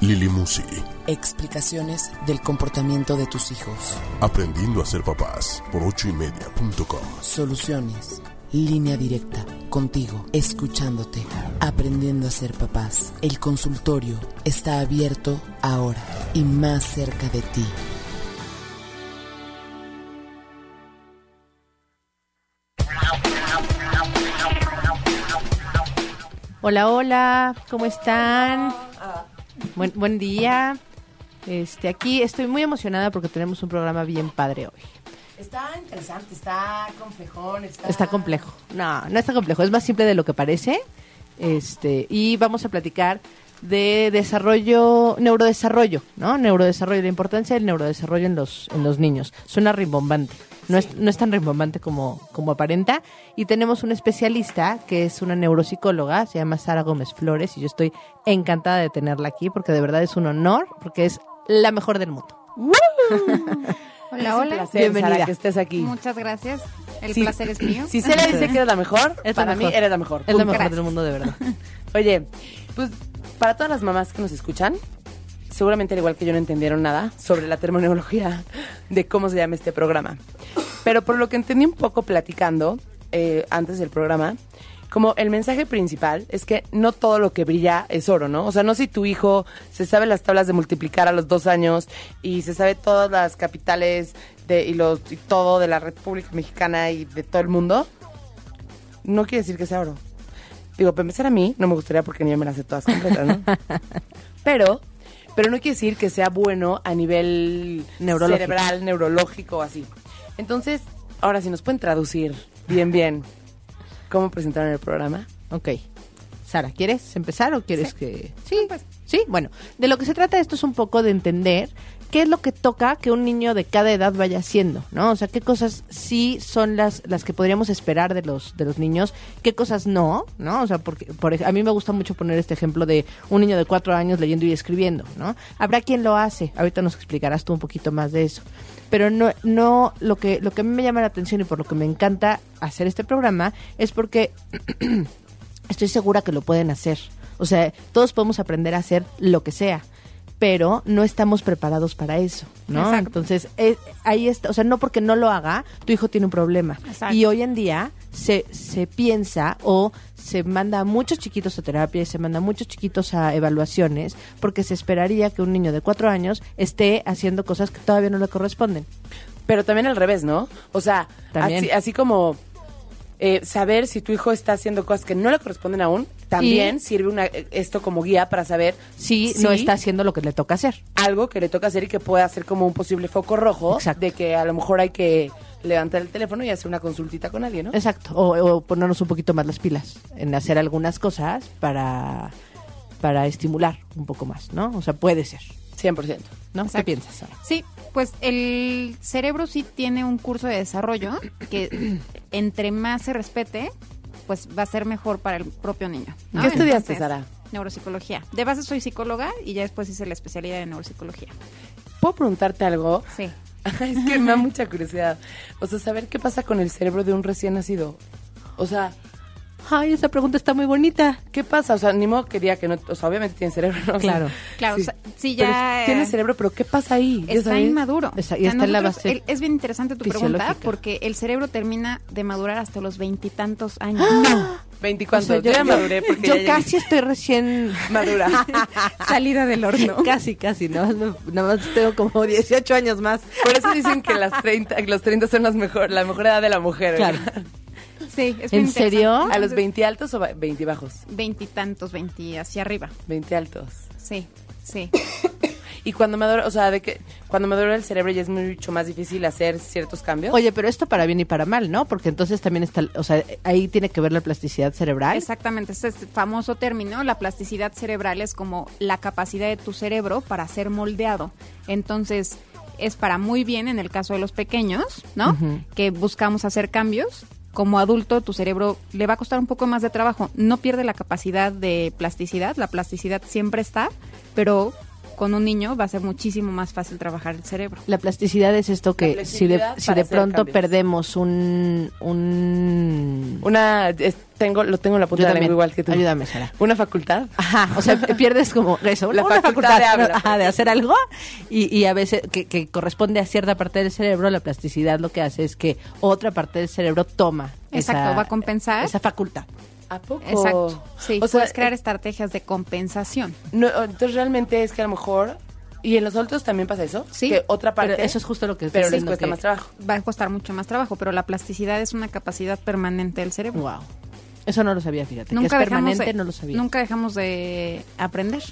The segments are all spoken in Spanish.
Lili Musi. Explicaciones del comportamiento de tus hijos. Aprendiendo a ser papás por ochoymedia.com. Soluciones. Línea directa. Contigo. Escuchándote. Aprendiendo a ser papás. El consultorio está abierto ahora y más cerca de ti. Hola, hola, ¿cómo están? Buen, buen día. Este, aquí estoy muy emocionada porque tenemos un programa bien padre hoy. Está interesante, está complejón, está... Está complejo. No, no está complejo, es más simple de lo que parece. Este, y vamos a platicar de desarrollo, neurodesarrollo, ¿no? Neurodesarrollo, la importancia del neurodesarrollo en los, en los niños. Suena rimbombante. No, es, no es tan rimbombante como, como aparenta. Y tenemos un especialista que es una neuropsicóloga, se llama Sara Gómez Flores, y yo estoy encantada de tenerla aquí porque de verdad es un honor, porque es la mejor del mundo. Hola, hola. placer, Bienvenida. Sara, que estés aquí. Muchas gracias. El Sí. placer es mío. Si Celia dice que eres la mejor, Es la para mí mejor. eres la mejor. Es la mejor del mundo, de verdad. Oye, pues para todas las mamás que nos escuchan, seguramente al igual que yo no entendieron nada sobre la terminología de cómo se llama este programa. Pero por lo que entendí un poco platicando eh, antes del programa, como el mensaje principal es que no todo lo que brilla es oro, ¿no? O sea, no si tu hijo se sabe las tablas de multiplicar a los dos años y se sabe todas las capitales de, y, los, y todo de la República Mexicana y de todo el mundo, no quiere decir que sea oro. Digo, para empezar a mí, no me gustaría porque ni yo me las sé todas completas, ¿no? pero, pero no quiere decir que sea bueno a nivel Neurológico. cerebral, neurológico, así. Entonces, ahora si nos pueden traducir bien, bien, cómo presentaron el programa. Ok. Sara, ¿quieres empezar o quieres que...? Sí, pues. sí, bueno. De lo que se trata esto es un poco de entender qué es lo que toca que un niño de cada edad vaya haciendo, ¿no? O sea, qué cosas sí son las, las que podríamos esperar de los, de los niños, qué cosas no, ¿no? O sea, porque por, a mí me gusta mucho poner este ejemplo de un niño de cuatro años leyendo y escribiendo, ¿no? Habrá quien lo hace, ahorita nos explicarás tú un poquito más de eso. Pero no, no, lo que, lo que a mí me llama la atención y por lo que me encanta hacer este programa es porque estoy segura que lo pueden hacer. O sea, todos podemos aprender a hacer lo que sea, pero no estamos preparados para eso, ¿no? Exacto. Entonces, eh, ahí está, o sea, no porque no lo haga, tu hijo tiene un problema. Exacto. Y hoy en día se, se piensa o se manda a muchos chiquitos a terapia y se manda a muchos chiquitos a evaluaciones porque se esperaría que un niño de cuatro años esté haciendo cosas que todavía no le corresponden. Pero también al revés, ¿no? O sea, También. Así, así como eh, saber si tu hijo está haciendo cosas que no le corresponden aún, también Y- sirve una, eh, esto como guía para saber Si no está haciendo lo que le toca hacer. algo que le toca hacer y que puede hacer como un posible foco rojo Exacto. de que a lo mejor hay que levantar el teléfono y hacer una consultita con alguien, ¿no? Exacto, o, o ponernos un poquito más las pilas en hacer algunas cosas para, para estimular un poco más, ¿no? O sea, puede ser, 100%. ¿no? ¿Qué piensas, Sara? Sí, pues el cerebro sí tiene un curso de desarrollo que entre más se respete, pues va a ser mejor para el propio niño. ¿no? ¿Qué estudiaste, Entonces, Sara? Neuropsicología. De base soy psicóloga y ya después hice la especialidad en neuropsicología. ¿Puedo preguntarte algo? Sí. es que me da mucha curiosidad. O sea, saber qué pasa con el cerebro de un recién nacido. O sea, Ay, esa pregunta está muy bonita. ¿qué pasa? O sea, ni modo que diga que no... O sea, obviamente tiene cerebro, ¿no? Claro. Claro, sí. o sea, sí Pero ya... tiene cerebro, pero ¿qué pasa ahí? ¿Ya Está sabes? inmaduro. Está- y está en la base el- es bien interesante tu pregunta porque el cerebro termina de madurar hasta los veintitantos años. ¡Ah! 24. O sea, yo ya maduré porque yo ya llegué. casi estoy recién madura. Salida del horno. casi, casi, nada más, nada más tengo como 18 años más. Por eso dicen que las 30, que los 30 son las mejor, la mejor edad de la mujer. Claro. ¿verdad? Sí, es bien ¿En serio? ¿A los 20 altos o 20 bajos? Veintitantos, veinti hacia arriba. 20 altos. Sí, sí. Y cuando madura, o sea, de que cuando madura el cerebro ya es mucho más difícil hacer ciertos cambios. Oye, pero esto para bien y para mal, ¿no? Porque entonces también está, o sea, ahí tiene que ver la plasticidad cerebral. Exactamente, ese es el famoso término, la plasticidad cerebral es como la capacidad de tu cerebro para ser moldeado. Entonces, es para muy bien en el caso de los pequeños, ¿no? Que buscamos hacer cambios. Como adulto, tu cerebro le va a costar un poco más de trabajo. No pierde la capacidad de plasticidad, la plasticidad siempre está, pero con un niño va a ser muchísimo más fácil trabajar el cerebro. La plasticidad es esto que si de, si de pronto cambios. perdemos un... un... Una, es- tengo, lo tengo en la punta Yo de la lengua igual que tú. Ayúdame, Sara. Una facultad. Ajá, o sea, pierdes como eso, La una facultad facultad de habla, ajá, de hacer algo y, y a veces que, que corresponde a cierta parte del cerebro, la plasticidad lo que hace es que otra parte del cerebro toma Exacto, esa, va a compensar. esa facultad. ¿A poco? Exacto. Sí, O sea, puedes crear estrategias de compensación. no, entonces realmente es que a lo mejor... ¿Y en los adultos también pasa eso? Sí. Que otra parte... Pero eso es justo lo que Pero les cuesta que- más trabajo. Va a costar mucho más trabajo, pero la plasticidad es una capacidad permanente del cerebro. Wow. Eso no lo sabía, fíjate. Nunca que es dejamos permanente, de, no lo sabía. Nunca dejamos de aprender,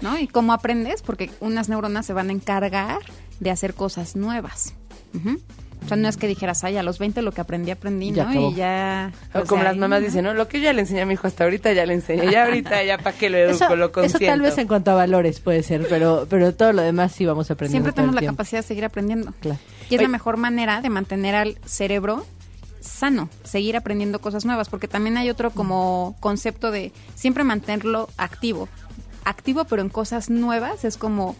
¿no? Y cómo aprendes, porque unas neuronas se van a encargar de hacer cosas nuevas. Ujú. O sea, no es que dijeras, ay, a los 20 lo que aprendí, aprendí, ¿no? Y ya... O pues, como las mamás ¿no? dicen, ¿no? Lo que yo ya le enseñé a mi hijo hasta ahorita ya le enseñé. Ya ahorita, ya para que lo educo, Eso, lo eso consiento. tal vez en cuanto a valores puede ser, pero pero todo lo demás sí vamos aprendiendo. Siempre tenemos la tiempo. capacidad de seguir aprendiendo. Claro. Y es Oye. la mejor manera de mantener al cerebro sano, seguir aprendiendo cosas nuevas, porque también hay otro como concepto de siempre mantenerlo activo. Activo, pero en cosas nuevas, es como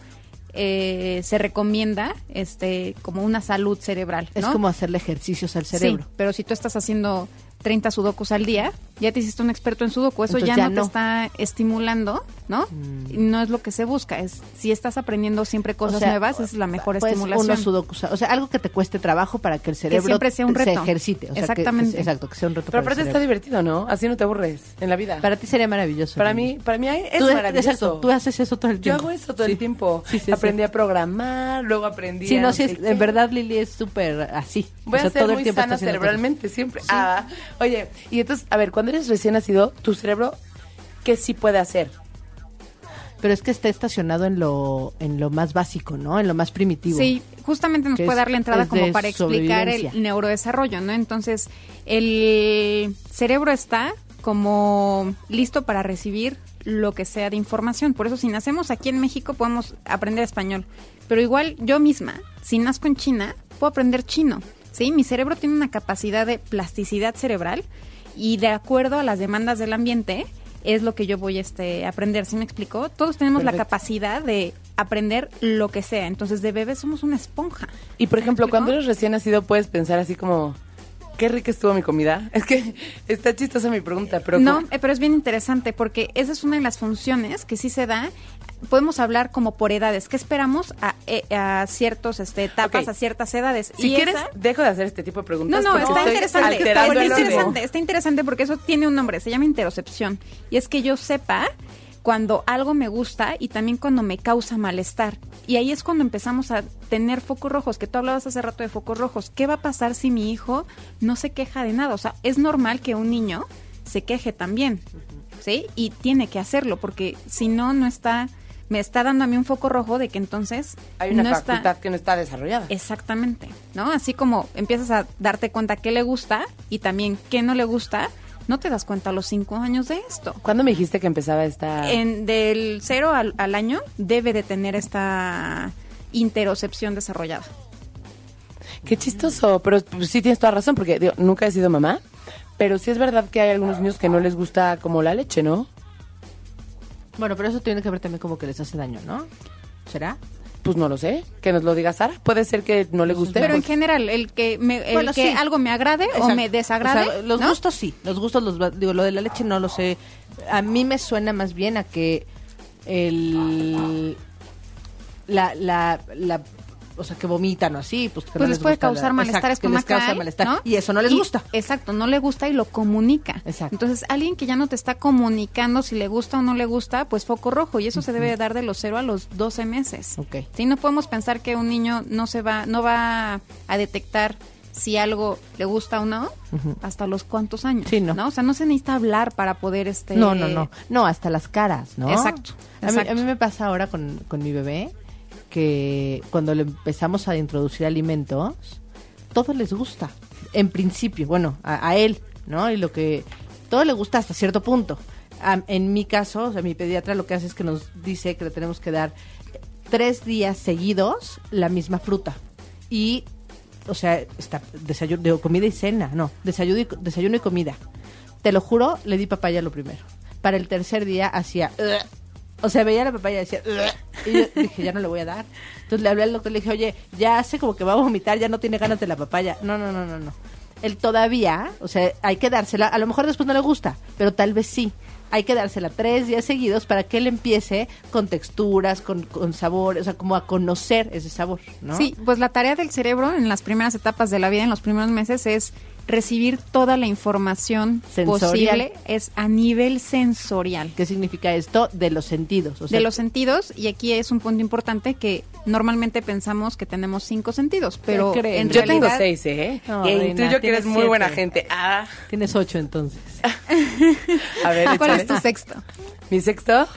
eh, se recomienda este como una salud cerebral. Es como hacerle ejercicios al cerebro. Sí, pero si tú estás haciendo 30 sudokus al día, ya te hiciste un experto en sudoku, eso Entonces ya, ya no, no. Mm. te está estimulando, ¿no? Y no es lo que se busca, es si estás aprendiendo siempre cosas O sea, nuevas, esa es la mejor pues, estimulación. unos sudokus, o sea, algo que te cueste trabajo para que el cerebro siempre sea un se reto. ejercite. O sea, que- Exactamente. que- exacto, que sea un reto Pero para aparte el está divertido, ¿no? Así no te aburres en la vida. Para ti sería maravilloso. Para mí, para mí es Tú, maravilloso. Exacto, tú haces eso todo el Yo tiempo. hago eso todo Sí. el tiempo. Sí, sí, aprendí sí. a programar, luego aprendí Sí, a no, sí, sé es- en verdad Lili es súper así. Voy O sea, a ser todo el muy tiempo sana cerebralmente siempre. Ah, oye, y entonces, a ver, cuando eres recién nacido, tu cerebro, ¿qué sí puede hacer? Pero es que está estacionado en lo, en lo más básico, ¿no? En lo más primitivo. Sí, justamente nos puede es- dar la entrada como para explicar el neurodesarrollo, ¿no? Entonces, el cerebro está como listo para recibir lo que sea de información. Por eso, si nacemos aquí en México, podemos aprender español. Pero igual, yo misma, si nazco en China, puedo aprender chino. ¿Sí? Mi cerebro tiene una capacidad de plasticidad cerebral y de acuerdo a las demandas del ambiente es lo que yo voy este, a aprender. ¿Sí me explicó? Todos tenemos la capacidad de aprender lo que sea. Entonces, de bebé somos una esponja. Y por ejemplo, explico? cuando eres recién nacido, puedes pensar así como, qué rica estuvo mi comida. Es que está chistosa mi pregunta, pero no, eh, pero es bien interesante porque esa es una de las funciones que sí se da. Podemos hablar como por edades. ¿Qué esperamos a, eh, a ciertos este, etapas, a ciertas edades? si Y quieres, esa- dejo de hacer este tipo de No, preguntas. no, porque está interesante. Está interesante, está interesante porque eso tiene un nombre, se llama interocepción. Y es que yo sepa cuando algo me gusta y también cuando me causa malestar. Y ahí es cuando empezamos a tener focos rojos, que tú hablabas hace rato de focos rojos. ¿Qué va a pasar si mi hijo no se queja de nada? O sea, es normal que un niño se queje también, ¿sí? Y tiene que hacerlo porque si no, no está, me está dando a mí un foco rojo de que entonces Hay una no está- facultad que no está desarrollada. Exactamente, ¿no? Así como empiezas a darte cuenta qué le gusta y también qué no le gusta, no te das cuenta a los cinco años de esto. ¿Cuándo me dijiste que empezaba esta...? En, del cero al, al año debe de tener esta interocepción desarrollada. Qué chistoso, pero pues, sí tienes toda razón, porque digo, nunca he sido mamá, pero sí es verdad que hay algunos niños que no les gusta como la leche, ¿no? Bueno, pero eso tiene que ver también como que les hace daño, ¿no? ¿Será? Pues no lo sé, que nos lo diga Sara. Puede ser que no le guste. Pero en general, el que, me, el Bueno, que sí. algo me agrade o me desagrade, O sea, los ¿no? gustos sí, los gustos los va- digo, lo de la leche no lo sé. A mí me suena más bien a que el la la la o sea, que vomitan o así, pues que pues no les les puede gusta la- causar malestar Exacto, que les causa malestar ¿no? y eso no les Y- gusta. Exacto, no le gusta y lo comunica. Exacto. Entonces, alguien que ya no te está comunicando si le gusta o no le gusta, pues foco rojo y eso se debe dar de los 0 a los 12 meses. Ok. Sí, no podemos pensar que un niño no se va no va a detectar si algo le gusta o no hasta los cuantos años, Sí, no. O sea, no se necesita hablar para poder este No, no, no. No, hasta las caras, ¿no? Exacto, A mí, a mí me pasa ahora con, con mi bebé que cuando le empezamos a introducir alimentos, todo les gusta. En principio, bueno, a, él, ¿no? Y lo que. Todo le gusta hasta cierto punto. En mi caso, o sea, mi pediatra lo que hace es que nos dice que le tenemos que dar tres días seguidos la misma fruta. Y, o sea, desayuno, digo, comida y cena, no, desayuno y, desayuno y comida. Te lo juro, le di papaya lo primero. Para el tercer día hacía... "Ugh". O sea, veía la papaya y decía... Y yo dije, ya no le voy a dar. Entonces le hablé al doctor y le dije, oye, ya hace como que va a vomitar, ya no tiene ganas de la papaya. No, no, no, no, no. Él todavía, o sea, hay que dársela. A lo mejor después no le gusta, pero tal vez sí. Hay que dársela tres días seguidos para que él empiece con texturas, con, con sabores, o sea, como a conocer ese sabor, ¿no? Sí, pues la tarea del cerebro en las primeras etapas de la vida, en los primeros meses, es recibir toda la información Sensorial. posible, es a nivel sensorial. ¿Qué significa esto? De los sentidos. O sea, de los sentidos, y aquí es un punto importante que normalmente pensamos que tenemos cinco sentidos, pero en Yo realidad... tengo seis, ¿eh? No, y Reina, tú y yo que eres muy siete. buena gente. Ah, Tienes ocho entonces. a ver, ¿Cuál échale. es tu sexto? ¿Mi sexto?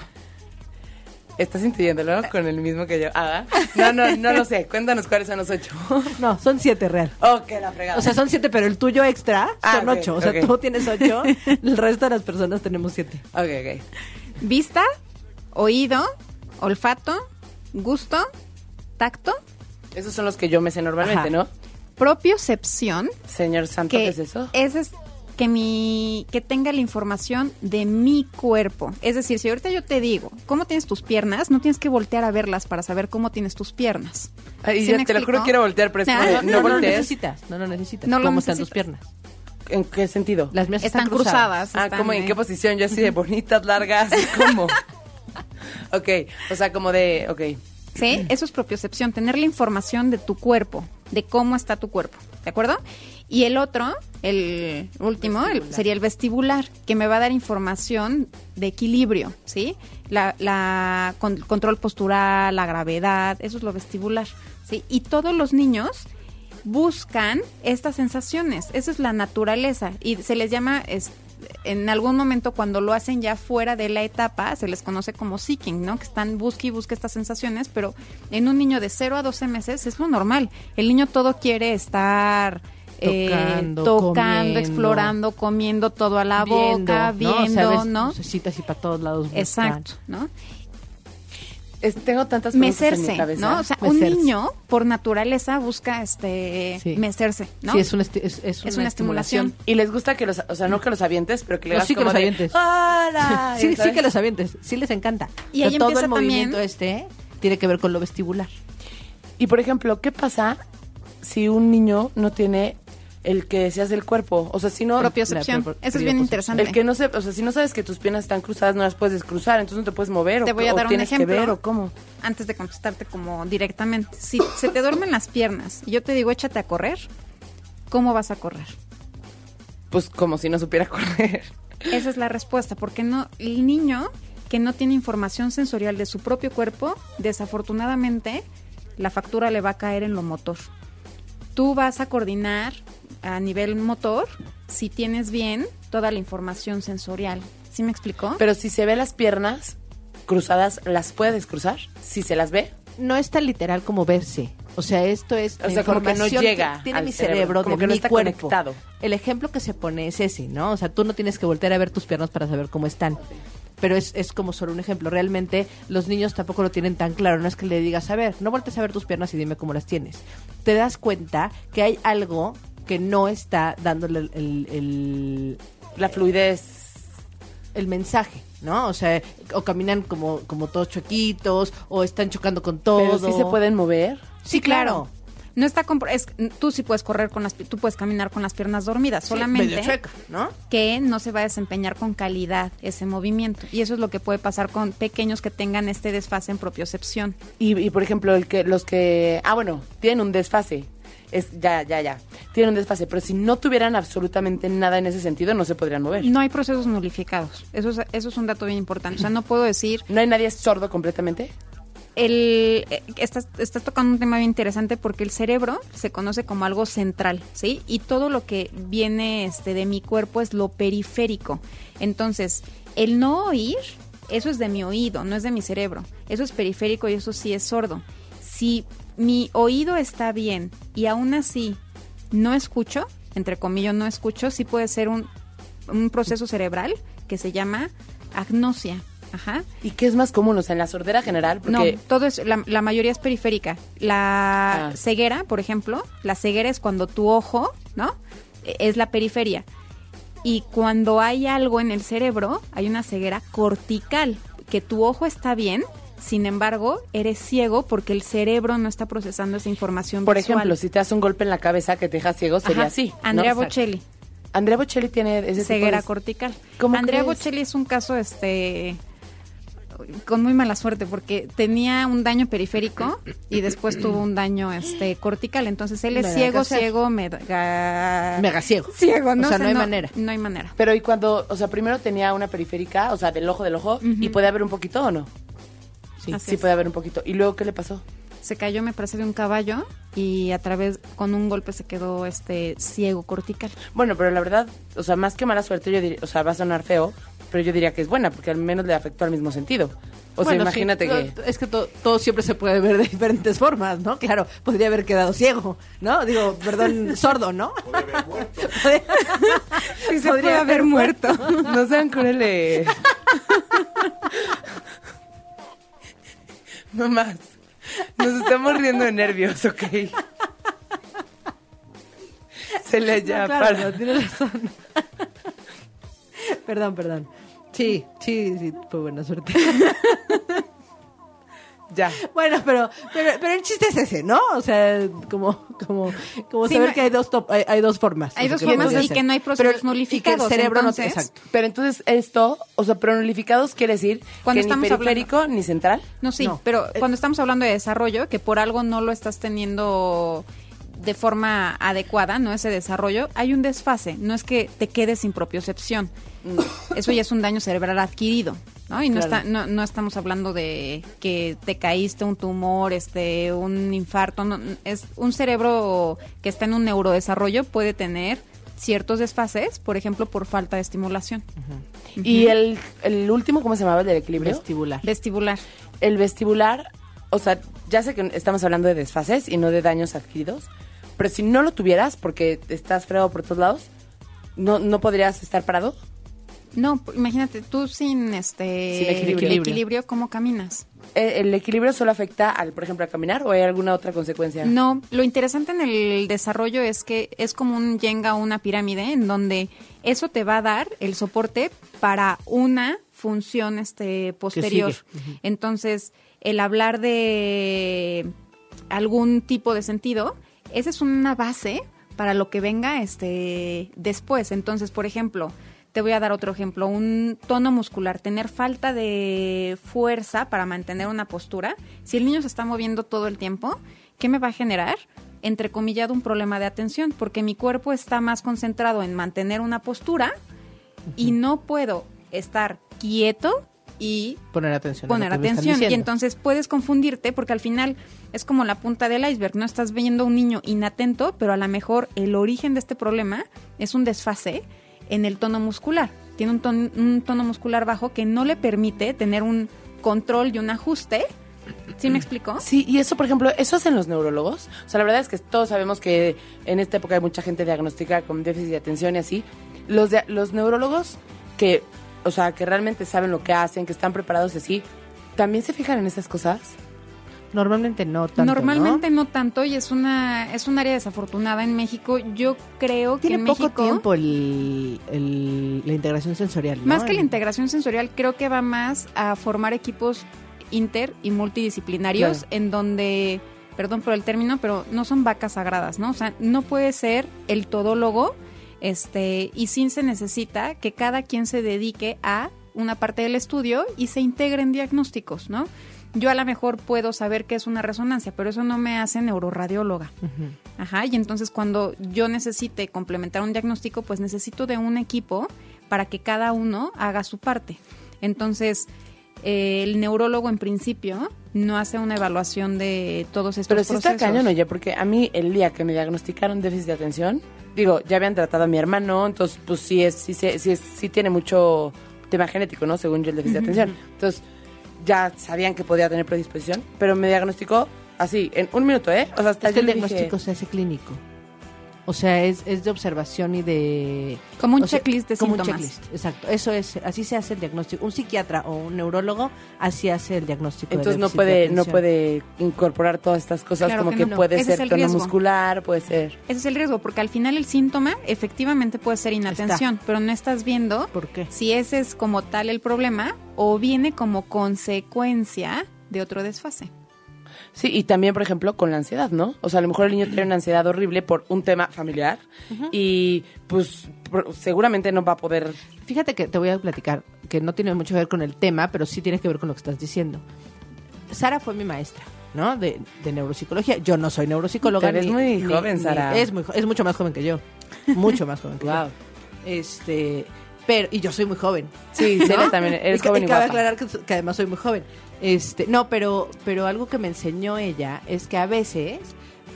¿Estás intuyéndolo con el mismo que yo? Ah, no, no, no lo sé. Cuéntanos cuáles son los ocho. No, son siete real. oh, que la fregada. O sea, son siete, pero el tuyo extra Ah, son ok, ocho. O sea, ok. tú tienes ocho, el resto de las personas tenemos siete. Ok, ok. Vista, oído, olfato, gusto, tacto, Esos son los que yo me sé normalmente, Ajá. ¿no? propiocepción, Señor Santo, ¿qué es eso? ese es que mi que tenga la información de mi cuerpo. Es decir, si ahorita yo te digo cómo tienes tus piernas, no tienes que voltear a verlas para saber cómo tienes tus piernas. Ay, ¿Sí ya me te lo juro quiero voltear, pero Ah, de, no, no, no lo necesitas, no lo necesitas. No lo ¿Cómo están tus piernas? ¿En qué sentido? Las mías Están, están, cruzadas. Ah, están, ¿cómo? ¿En qué posición? Yo así de bonitas, largas, ¿cómo? ok, o sea, como de, ok. Sí, eso es propiocepción, tener la información de tu cuerpo, de cómo está tu cuerpo, ¿de acuerdo? Y el otro, el último, el- sería el vestibular, que me va a dar información de equilibrio, ¿sí? La, la con- control postural, la gravedad, eso es lo vestibular, ¿sí? Y todos los niños buscan estas sensaciones, esa es la naturaleza y se les llama es- en algún momento cuando lo hacen ya fuera de la etapa se les conoce como seeking, ¿no? Que están busque y busque estas sensaciones, pero en un niño de 0 a 12 meses es lo normal. El niño todo quiere estar eh, Tocando, comiendo. explorando, comiendo todo a la Viendo, boca, ¿no? viendo, ¿no? Necesitas ir para todos lados. buscar. Exacto, ¿no? Es- tengo tantas preguntas en mi Mecerse, cabeza. ¿no? O sea, un Mecerse. niño por naturaleza busca este Sí. mecerse, ¿no? Sí, es una, esti- es, es Es una una estimulación. Y les gusta que los, o sea, no que los avientes, pero que le No, hagas sí que los de, avientes. ¡Hola! Sí, que los avientes, sí les encanta. Y O sea, ahí todo empieza el movimiento también- este tiene que ver con lo vestibular. Y por ejemplo, ¿qué pasa si un niño no tiene el que decías del cuerpo? O sea, si no... propiocepción. Pro- Eso es bien interesante. El que no se, o sea, si no sabes que tus piernas están cruzadas, no las puedes descruzar, entonces no te puedes mover Te o, voy a o dar un tienes ejemplo. que ver o cómo. Antes de contestarte como directamente. Si se te duermen las piernas y yo te digo échate a correr, ¿cómo vas a correr? Pues como si no supiera correr. Esa es la respuesta, porque no el niño que no tiene información sensorial de su propio cuerpo, desafortunadamente la factura le va a caer en lo motor. Tú vas a coordinar a nivel motor si tienes bien toda la información sensorial. ¿Sí me explicó? Pero si se ve las piernas cruzadas, ¿las puedes cruzar? Si se las ve. No es tan literal como verse. O sea, esto es O la sea, como que no información llega tiene al mi cerebro, cerebro, como de que no mi está cuerpo. conectado. El ejemplo que se pone es ese, ¿no? O sea, tú no tienes que voltear a ver tus piernas para saber cómo están. Pero es, es como solo un ejemplo. Realmente los niños tampoco lo tienen tan claro. No es que le digas, a ver, no voltees a ver tus piernas y dime cómo las tienes. Te das cuenta que hay algo que no está dándole el, el- el- La fluidez. el mensaje, ¿no? O sea, o caminan como, como todos chuequitos, o están chocando con todo. Pero sí se pueden mover. Sí, claro. No está compro- es, tú sí puedes correr con las tú puedes caminar con las piernas dormidas, Sí, solamente chueca, ¿no? que no se va a desempeñar con calidad ese movimiento. Y eso es lo que puede pasar con pequeños que tengan este desfase en propiocepción. Y, y, por ejemplo, el que los que. Ah, bueno, tienen un desfase. Es, ya, ya, ya. Tienen un desfase. Pero si no tuvieran absolutamente nada en ese sentido, no se podrían mover. No hay procesos nulificados. Eso es, eso es un dato bien importante. O sea, no puedo decir ¿No hay nadie sordo completamente? el eh, estás, estás tocando un tema bien interesante porque el cerebro se conoce como algo central, ¿sí? Y todo lo que viene este de mi cuerpo es lo periférico. Entonces, el no oír, eso es de mi oído, no es de mi cerebro. Eso es periférico y eso sí es sordo. Si mi oído está bien y aún así no escucho, entre comillas no escucho, sí puede ser un, un proceso cerebral que se llama agnosia. Ajá. ¿Y qué es más común? O sea, en la sordera general, porque... No, todo es, la, la mayoría es periférica. La Ah. ceguera, por ejemplo, la ceguera es cuando tu ojo, ¿no? E- Es la periferia. Y cuando hay algo en el cerebro, hay una ceguera cortical, que tu ojo está bien, sin embargo, eres ciego porque el cerebro no está procesando esa información Por visual. ejemplo, si te das un golpe en la cabeza que te deja ciego, sería Ajá. así. ¿no? Andrea Exacto. Bocelli, Andrea Bocelli tiene ese tipo ceguera de- cortical. ¿Cómo Andrea crees? Bocelli es un caso este con muy mala suerte porque tenía un daño periférico y después tuvo un daño este cortical, entonces él es Mega ciego, ciego, mega Mega ciego. ciego, no, O sea, no hay manera. No hay manera. Pero y cuando, o sea, primero tenía una periférica, o sea, del ojo del ojo, y puede haber un poquito o no? Sí. Así Sí, es. puede haber un poquito. ¿Y luego qué le pasó? Se cayó, me parece, de un caballo y a través con un golpe se quedó este ciego cortical. Bueno, pero la verdad, o sea, más que mala suerte, yo diría, o sea, va a sonar feo, pero yo diría que es buena, porque al menos le afectó al mismo sentido. O sea, imagínate sí, que... Es que to- todo siempre se puede ver de diferentes formas, ¿no? Claro, podría haber quedado ciego, ¿no? Digo, perdón, sordo, ¿no? Sí, se puede haber muerto. No sean crueles. no más. Nos estamos riendo de nervios, ¿ok? Se le ya No, claro, para. no, tienes razón. perdón, perdón. Sí, sí, sí, fue buena suerte. Ya. Bueno, pero, pero, pero el chiste es ese, ¿no? O sea, como, como, como Sí, saber no- que hay dos, top- hay, hay dos formas. Hay dos formas y que no hay procesos Pero- y que nulificados, el cerebro no te- entonces- exacto. Pero entonces esto, o sea, pronulificados quiere decir Cuando que ni estamos periférico ni central. No, sí, No. pero cuando estamos hablando de desarrollo, que por algo no lo estás teniendo de forma adecuada, ¿no? Ese desarrollo, hay un desfase, no es que te quedes sin propiocepción. Eso ya es un daño cerebral adquirido, ¿no? Y no, Claro. está, no, no estamos hablando de que te caíste un tumor, este, un infarto, no, es un cerebro que está en un neurodesarrollo puede tener ciertos desfases, por ejemplo, por falta de estimulación Y el, el último, ¿cómo se llamaba? El del equilibrio. Vestibular. vestibular. el vestibular, o sea, ya sé que estamos hablando de desfases y no de daños adquiridos, pero si no lo tuvieras porque estás fregado por todos lados, no, no podrías estar parado. No, imagínate, tú sin este Sin equilibrio. equilibrio, ¿cómo caminas? Eh, ¿El equilibrio solo afecta, al, por ejemplo, a caminar o hay alguna otra consecuencia? No, lo interesante en el desarrollo es que es como un yenga o una pirámide en donde eso te va a dar el soporte para una función este posterior. Entonces, el hablar de algún tipo de sentido, esa es una base para lo que venga este después. Entonces, por ejemplo, te voy a dar otro ejemplo, un tono muscular, tener falta de fuerza para mantener una postura. Si el niño se está moviendo todo el tiempo, ¿qué me va a generar? Entrecomillado un problema de atención, porque mi cuerpo está más concentrado en mantener una postura y no puedo estar quieto y Poner atención. a poner lo que me están atención. Y entonces puedes confundirte porque al final es como la punta del iceberg, ¿no? Estás viendo a un niño inatento, pero a lo mejor el origen de este problema es un desfase en el tono muscular. Tiene un, ton- un tono muscular bajo que no le permite tener un control y un ajuste. ¿Sí me explicó? Sí, y eso, por ejemplo, ¿eso hacen los neurólogos? O sea, la verdad es que todos sabemos que en esta época hay mucha gente diagnosticada con déficit de atención y así. Los, de- los neurólogos que, o sea, que realmente saben lo que hacen, que están preparados así, ¿también se fijan en esas cosas? Normalmente no tanto, Normalmente ¿no? ¿no? tanto y es una es un área desafortunada en México. Yo creo que Tiene en poco México tiempo el, el- la integración sensorial, ¿no? Más que la integración sensorial, creo que va más a formar equipos inter y multidisciplinarios Claro. en donde, perdón por el término, pero no son vacas sagradas, ¿no? O sea, no puede ser el todólogo, este, y sí se necesita que cada quien se dedique a una parte del estudio y se integre en diagnósticos, ¿no? Yo a lo mejor puedo saber qué es una resonancia, pero eso no me hace neuroradióloga. Ajá, y entonces cuando yo necesite complementar un diagnóstico, pues necesito de un equipo para que cada uno haga su parte. Entonces, eh, el neurólogo en principio no hace una evaluación de todos estos Pero sí está cañón, oye, porque a mí el día que me diagnosticaron déficit de atención, digo, ya habían tratado a mi hermano, entonces pues sí es, sí, sí, es- sí tiene mucho tema genético, ¿no? Según yo el déficit de atención. Entonces, ya sabían que podía tener predisposición, pero me diagnosticó así, en un minuto, ¿eh? O sea, hasta Es que yo el le dije- diagnóstico se hace clínico. O sea, es, es de observación y de... Como un o sea, checklist de como un síntomas. checklist, exacto. Eso es, así se hace el diagnóstico. Un psiquiatra o un neurólogo así hace el diagnóstico. de Entonces no de puede, no puede incorporar todas estas cosas Claro como que que, no. puede ser tono riesgo. muscular, puede ser. Ese es el riesgo, porque al final el síntoma efectivamente puede ser inatención, pero no estás viendo ¿Por qué? si ese es como tal el problema o viene como consecuencia de otro desfase. Sí, y también, por ejemplo, con la ansiedad, ¿no? O sea, a lo mejor el niño tiene una ansiedad horrible por un tema familiar y pues seguramente no va a poder... Fíjate que te voy a platicar, que no tiene mucho que ver con el tema, pero sí tiene que ver con lo que estás diciendo. Sara fue mi maestra, ¿no? De, de neuropsicología. Yo no soy neuropsicóloga. Eres muy joven, Sara. Es, muy, es mucho más joven que yo. Mucho más joven que Wow. yo. Este, pero, y yo soy muy joven. Sí, Celia también, eres y, joven y y cabe guapa. aclarar que, que además soy muy joven. Este, no, pero, pero algo que me enseñó ella es que a veces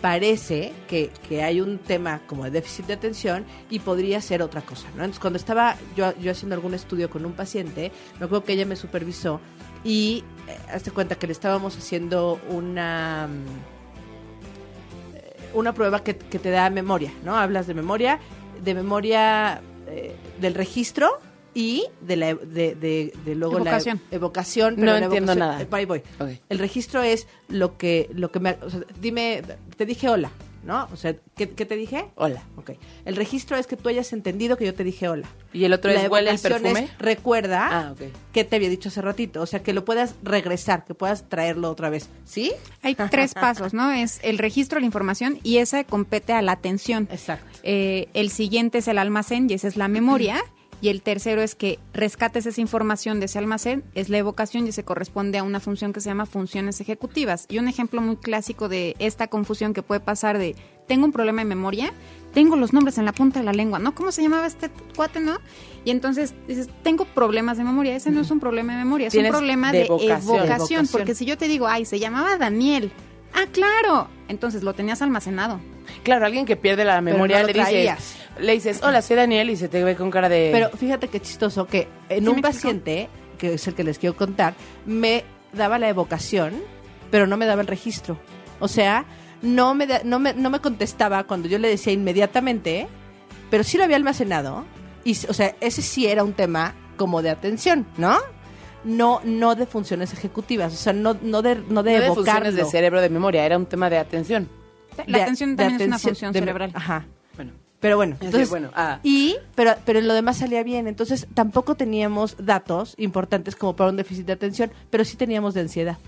parece que, que hay un tema como de déficit de atención y podría ser otra cosa, ¿no? Entonces, cuando estaba yo, yo haciendo algún estudio con un paciente, me acuerdo que ella me supervisó y eh, hazte cuenta que le estábamos haciendo una mm, eh, una prueba que, que te da memoria, ¿no? Hablas de memoria, de memoria eh, del registro y de la de, de- de luego Evocación. la evocación. No la entiendo evocación- nada. eh, voy. El registro es lo que lo que me o sea, dime te dije hola, ¿no? O sea, ¿qué, qué te dije? Hola. Ok. El registro es que tú hayas entendido que yo te dije hola. Y el otro La es huele el perfume. es recuerda Ah, ok. que te había dicho hace ratito, o sea, que lo puedas regresar, que puedas traerlo otra vez, ¿sí? Hay tres pasos, ¿no? Es el registro la información y esa compete a la atención. Exacto. Eh, el siguiente es el almacén y esa es la memoria. Y el tercero es que rescates esa información de ese almacén, es la evocación y se corresponde a una función que se llama funciones ejecutivas. Y un ejemplo muy clásico de esta confusión que puede pasar de tengo un problema de memoria, tengo los nombres en la punta de la lengua, ¿no? ¿Cómo se llamaba este cuate, no? Y entonces dices, tengo problemas de memoria. Ese no es un problema de memoria, es un problema de de, evocación. evocación. Evocación. Porque si yo te digo, ay, se llamaba Daniel. Ah, claro. Entonces lo tenías almacenado. Claro, alguien que pierde la memoria no le traías. Le dices, hola, soy Daniel y se te ve con cara de... Pero fíjate qué chistoso que en ¿Sí un paciente, que es el que les quiero contar, me daba la evocación, pero no me daba el registro. O sea, no me, da- no me, no me contestaba cuando yo le decía inmediatamente, pero sí lo había almacenado. Y, o sea, ese sí era un tema como de atención, ¿no? No, no de funciones ejecutivas, o sea, no, no de, no de no de funciones de cerebro de memoria, era un tema de atención. La De- atención de también es una función de- cerebral. Ajá. Bueno, Pero bueno, entonces, bueno, ah. y pero pero en lo demás salía bien, entonces tampoco teníamos datos importantes como para un déficit de atención, pero sí teníamos de ansiedad.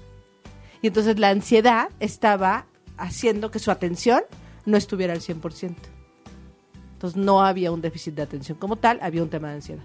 Y entonces la ansiedad estaba haciendo que su atención no estuviera al 100%. Entonces no había un déficit de atención como tal, había un tema de ansiedad.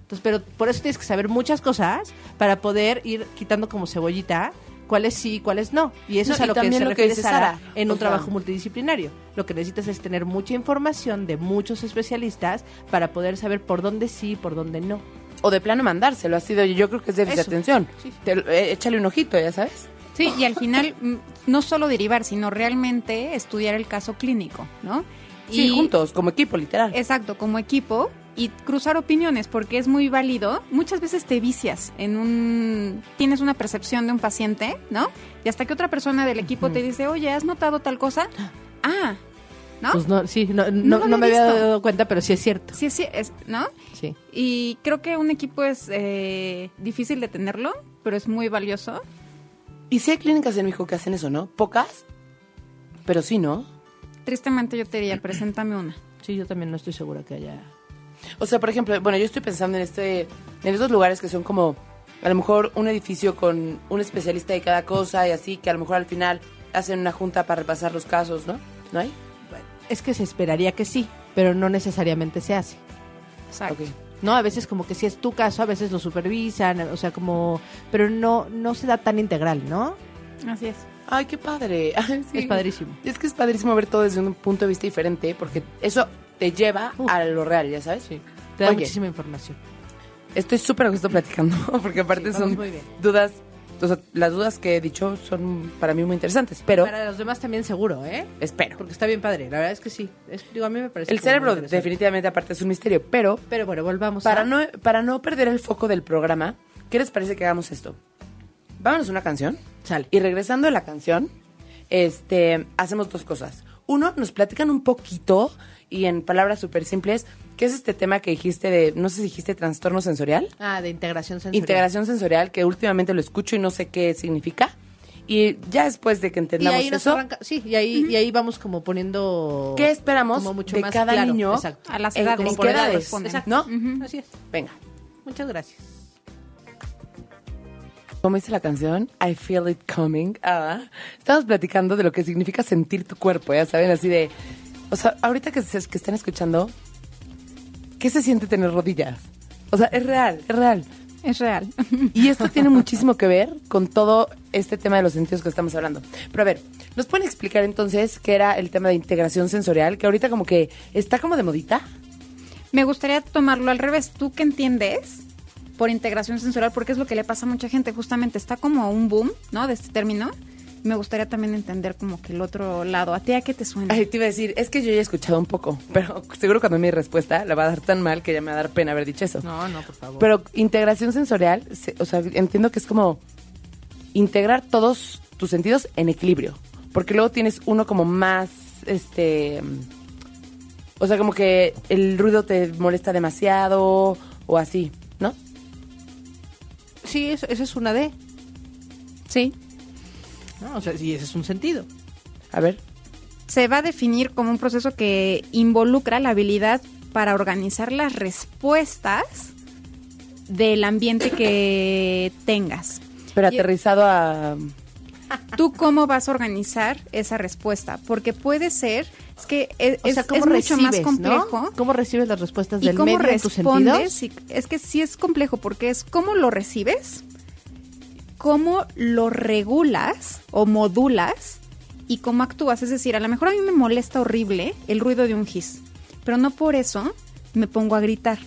Entonces, pero por eso tienes que saber muchas cosas para poder ir quitando como cebollita cuáles sí y cuáles no. Y eso No, es a lo que también se lo refiere Sara, Sara, en o un sea- trabajo multidisciplinario. Lo que necesitas es tener mucha información de muchos especialistas para poder saber por dónde sí y por dónde no. o de plano mandárselo, ha sido, yo creo que es déficit de atención. Sí. Te eh, échale un ojito, ya sabes. Sí, y al final mm, no solo derivar, sino realmente estudiar el caso clínico, ¿no? Sí, Y- juntos, como equipo, literal. Exacto, como equipo y cruzar opiniones, porque es muy válido. Muchas veces te vicias en un... Tienes una percepción de un paciente, ¿no? Y hasta que otra persona del equipo te dice, oye, ¿has notado tal cosa? Ah, ¿no? Pues no, sí, no, No no, me había dado cuenta, pero sí es cierto. Sí, sí, es, ¿no? Sí. Y creo que un equipo es eh, difícil de tenerlo, pero es muy valioso. Y sí hay clínicas en México que hacen eso, ¿no? Pocas, pero sí, ¿no? Tristemente yo te diría, preséntame una. Sí, yo también no estoy segura que haya. O sea, por ejemplo, bueno, yo estoy pensando en este, en estos lugares que son como, a lo mejor un edificio con un especialista de cada cosa y así, que a lo mejor al final hacen una junta para repasar los casos, ¿no? ¿No hay? Es que se esperaría que sí, pero no necesariamente se hace. Exacto. No, a veces como que si es tu caso, a veces lo supervisan, o sea, como, pero no, no se da tan integral, ¿no? Así es. Ay, qué padre. Ay, sí. Es padrísimo. Es que es padrísimo ver todo desde un punto de vista diferente, porque eso te lleva Uf. a lo real, ya sabes. Sí. Te da Oye. muchísima información. Estoy súper a gusto platicando, porque aparte Sí, son dudas, o sea, las dudas que he dicho son para mí muy interesantes, pero Para los demás también seguro, ¿eh? espero. Porque está bien padre, la verdad es que sí. Es- digo, a mí me parece El cerebro definitivamente aparte es un misterio, pero Pero bueno, volvamos para a... no, para no perder el foco del programa, ¿qué les parece que hagamos esto? Vámonos a una canción Sale. y regresando a la canción, este, hacemos dos cosas. Uno, nos platican un poquito y en palabras súper simples, ¿qué es este tema que dijiste de, no sé si dijiste trastorno sensorial? Ah, de integración sensorial. Integración sensorial, que últimamente lo escucho y no sé qué significa. Y ya después de que Y entendamos ahí nos eso, arranca, sí, y ahí, y ahí vamos como poniendo... ¿qué esperamos como mucho de más cada claro, niño? Exacto. A las en- edades. en por qué edades, edades. ¿no? Así es. Venga. Muchas gracias. Como dice la canción, I feel it coming. Ah, estamos platicando de lo que significa sentir tu cuerpo, ya saben, así de... O sea, ahorita que, se- que están escuchando, ¿qué se siente tener rodillas? O sea, es real, es real. Es real. Y esto tiene muchísimo que ver con todo este tema de los sentidos que estamos hablando. Pero a ver, ¿nos pueden explicar entonces qué era el tema de integración sensorial? Que ahorita como que está como de modita. Me gustaría tomarlo al revés. ¿Tú qué entiendes por integración sensorial? Porque es lo que le pasa a mucha gente. Justamente está como un boom, ¿no? De este término. Me gustaría también entender como que el otro lado. ¿A ti a qué te suena? Ay, te iba a decir, es que yo ya he escuchado un poco, pero seguro cuando mi respuesta la va a dar tan mal que ya me va a dar pena haber dicho eso. No, no, por favor. Pero integración sensorial, se- o sea, entiendo que es como integrar todos tus sentidos en equilibrio. Porque luego tienes uno como más, este... O sea, como que el ruido te molesta demasiado o así, ¿no? sí, eso, eso es una D. Sí. ¿No? O sea, sí, ese es un sentido. A ver. Se va a definir como un proceso que involucra la habilidad para organizar las respuestas del ambiente que tengas. Pero Y- aterrizado a... ¿Tú cómo vas a organizar esa respuesta? Porque puede ser, es que es, O sea, es- ¿cómo es mucho más complejo. ¿no? ¿Cómo recibes las respuestas y del cómo medio en tus respondes. sentidos? y- es que sí es complejo porque es cómo lo recibes, cómo lo regulas o modulas y cómo actúas. Es decir, a lo mejor a mí me molesta horrible el ruido de un gis, pero no por eso me pongo a gritar,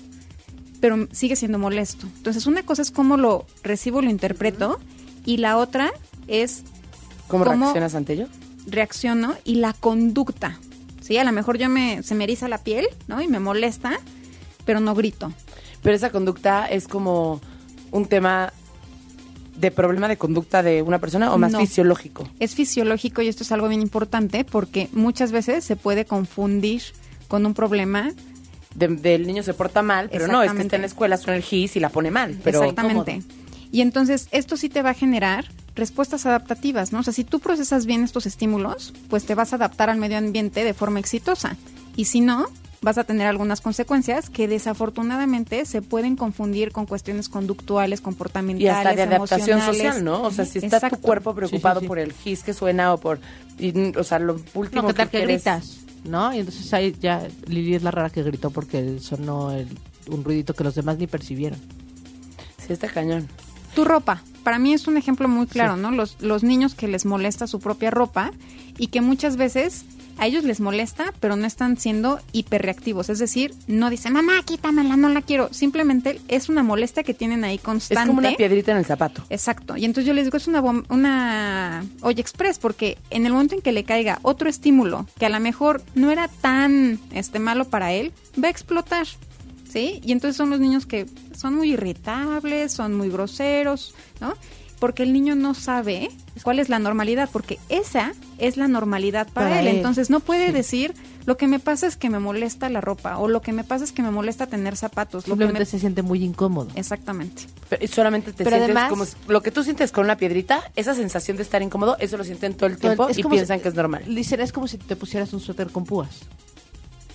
pero sigue siendo molesto. Entonces, una cosa es cómo lo recibo, lo interpreto, y la otra es ¿Cómo, ¿Cómo? reaccionas ante ello? reacciono y la conducta. Sí, a lo mejor yo me se me eriza la piel, ¿no? Y me molesta, pero no grito. Pero esa conducta es como un tema de problema de conducta de una persona o más No. fisiológico. Es fisiológico y esto es algo bien importante porque muchas veces se puede confundir con un problema. De- del niño se porta mal, pero no, es que está en la escuela, suena el gis y la pone mal. Pero Exactamente. Y entonces esto sí te va a generar respuestas adaptativas, ¿no? O sea, si tú procesas bien estos estímulos, pues te vas a adaptar al medio ambiente de forma exitosa. Y si no, vas a tener algunas consecuencias que desafortunadamente se pueden confundir con cuestiones conductuales, comportamentales, Y hasta de adaptación emocionales. social, ¿no? O sea, si está Exacto. tu cuerpo preocupado Sí, sí, sí. por el gis que suena o por... y, o sea, lo último No, ¿qué tal que, gritas? ¿No? Y entonces ahí ya Lili es la rara que gritó porque sonó el- un ruidito que los demás ni percibieron. Sí, está cañón. Tu ropa. Para mí es un ejemplo muy claro, ¿no? Los, los niños que les molesta su propia ropa y que muchas veces a ellos les molesta, pero no están siendo hiperreactivos. Es decir, no dicen, mamá, quítamela, no la quiero. Simplemente es una molestia que tienen ahí Es constante. como una piedrita en el zapato. Exacto. Y entonces yo les digo, es una, una olla express, porque en el momento en que le caiga otro estímulo que a lo mejor no era tan este malo para él, va a explotar. ¿Sí? Y entonces son los niños que son muy irritables, son muy groseros, ¿no? Porque el niño no sabe cuál es la normalidad, porque esa es la normalidad para, Para él. él. Entonces no puede Sí. decir, lo que me pasa es que me molesta la ropa, o lo que me pasa es que me molesta tener zapatos. Lo que Simplemente me... se siente muy incómodo. Exactamente. Pero solamente te Pero sientes además- como... si- Lo que tú sientes con una piedrita, esa sensación de estar incómodo, eso lo sienten todo el tiempo y piensan si- que es normal. Dicen, es como si te pusieras un suéter con púas.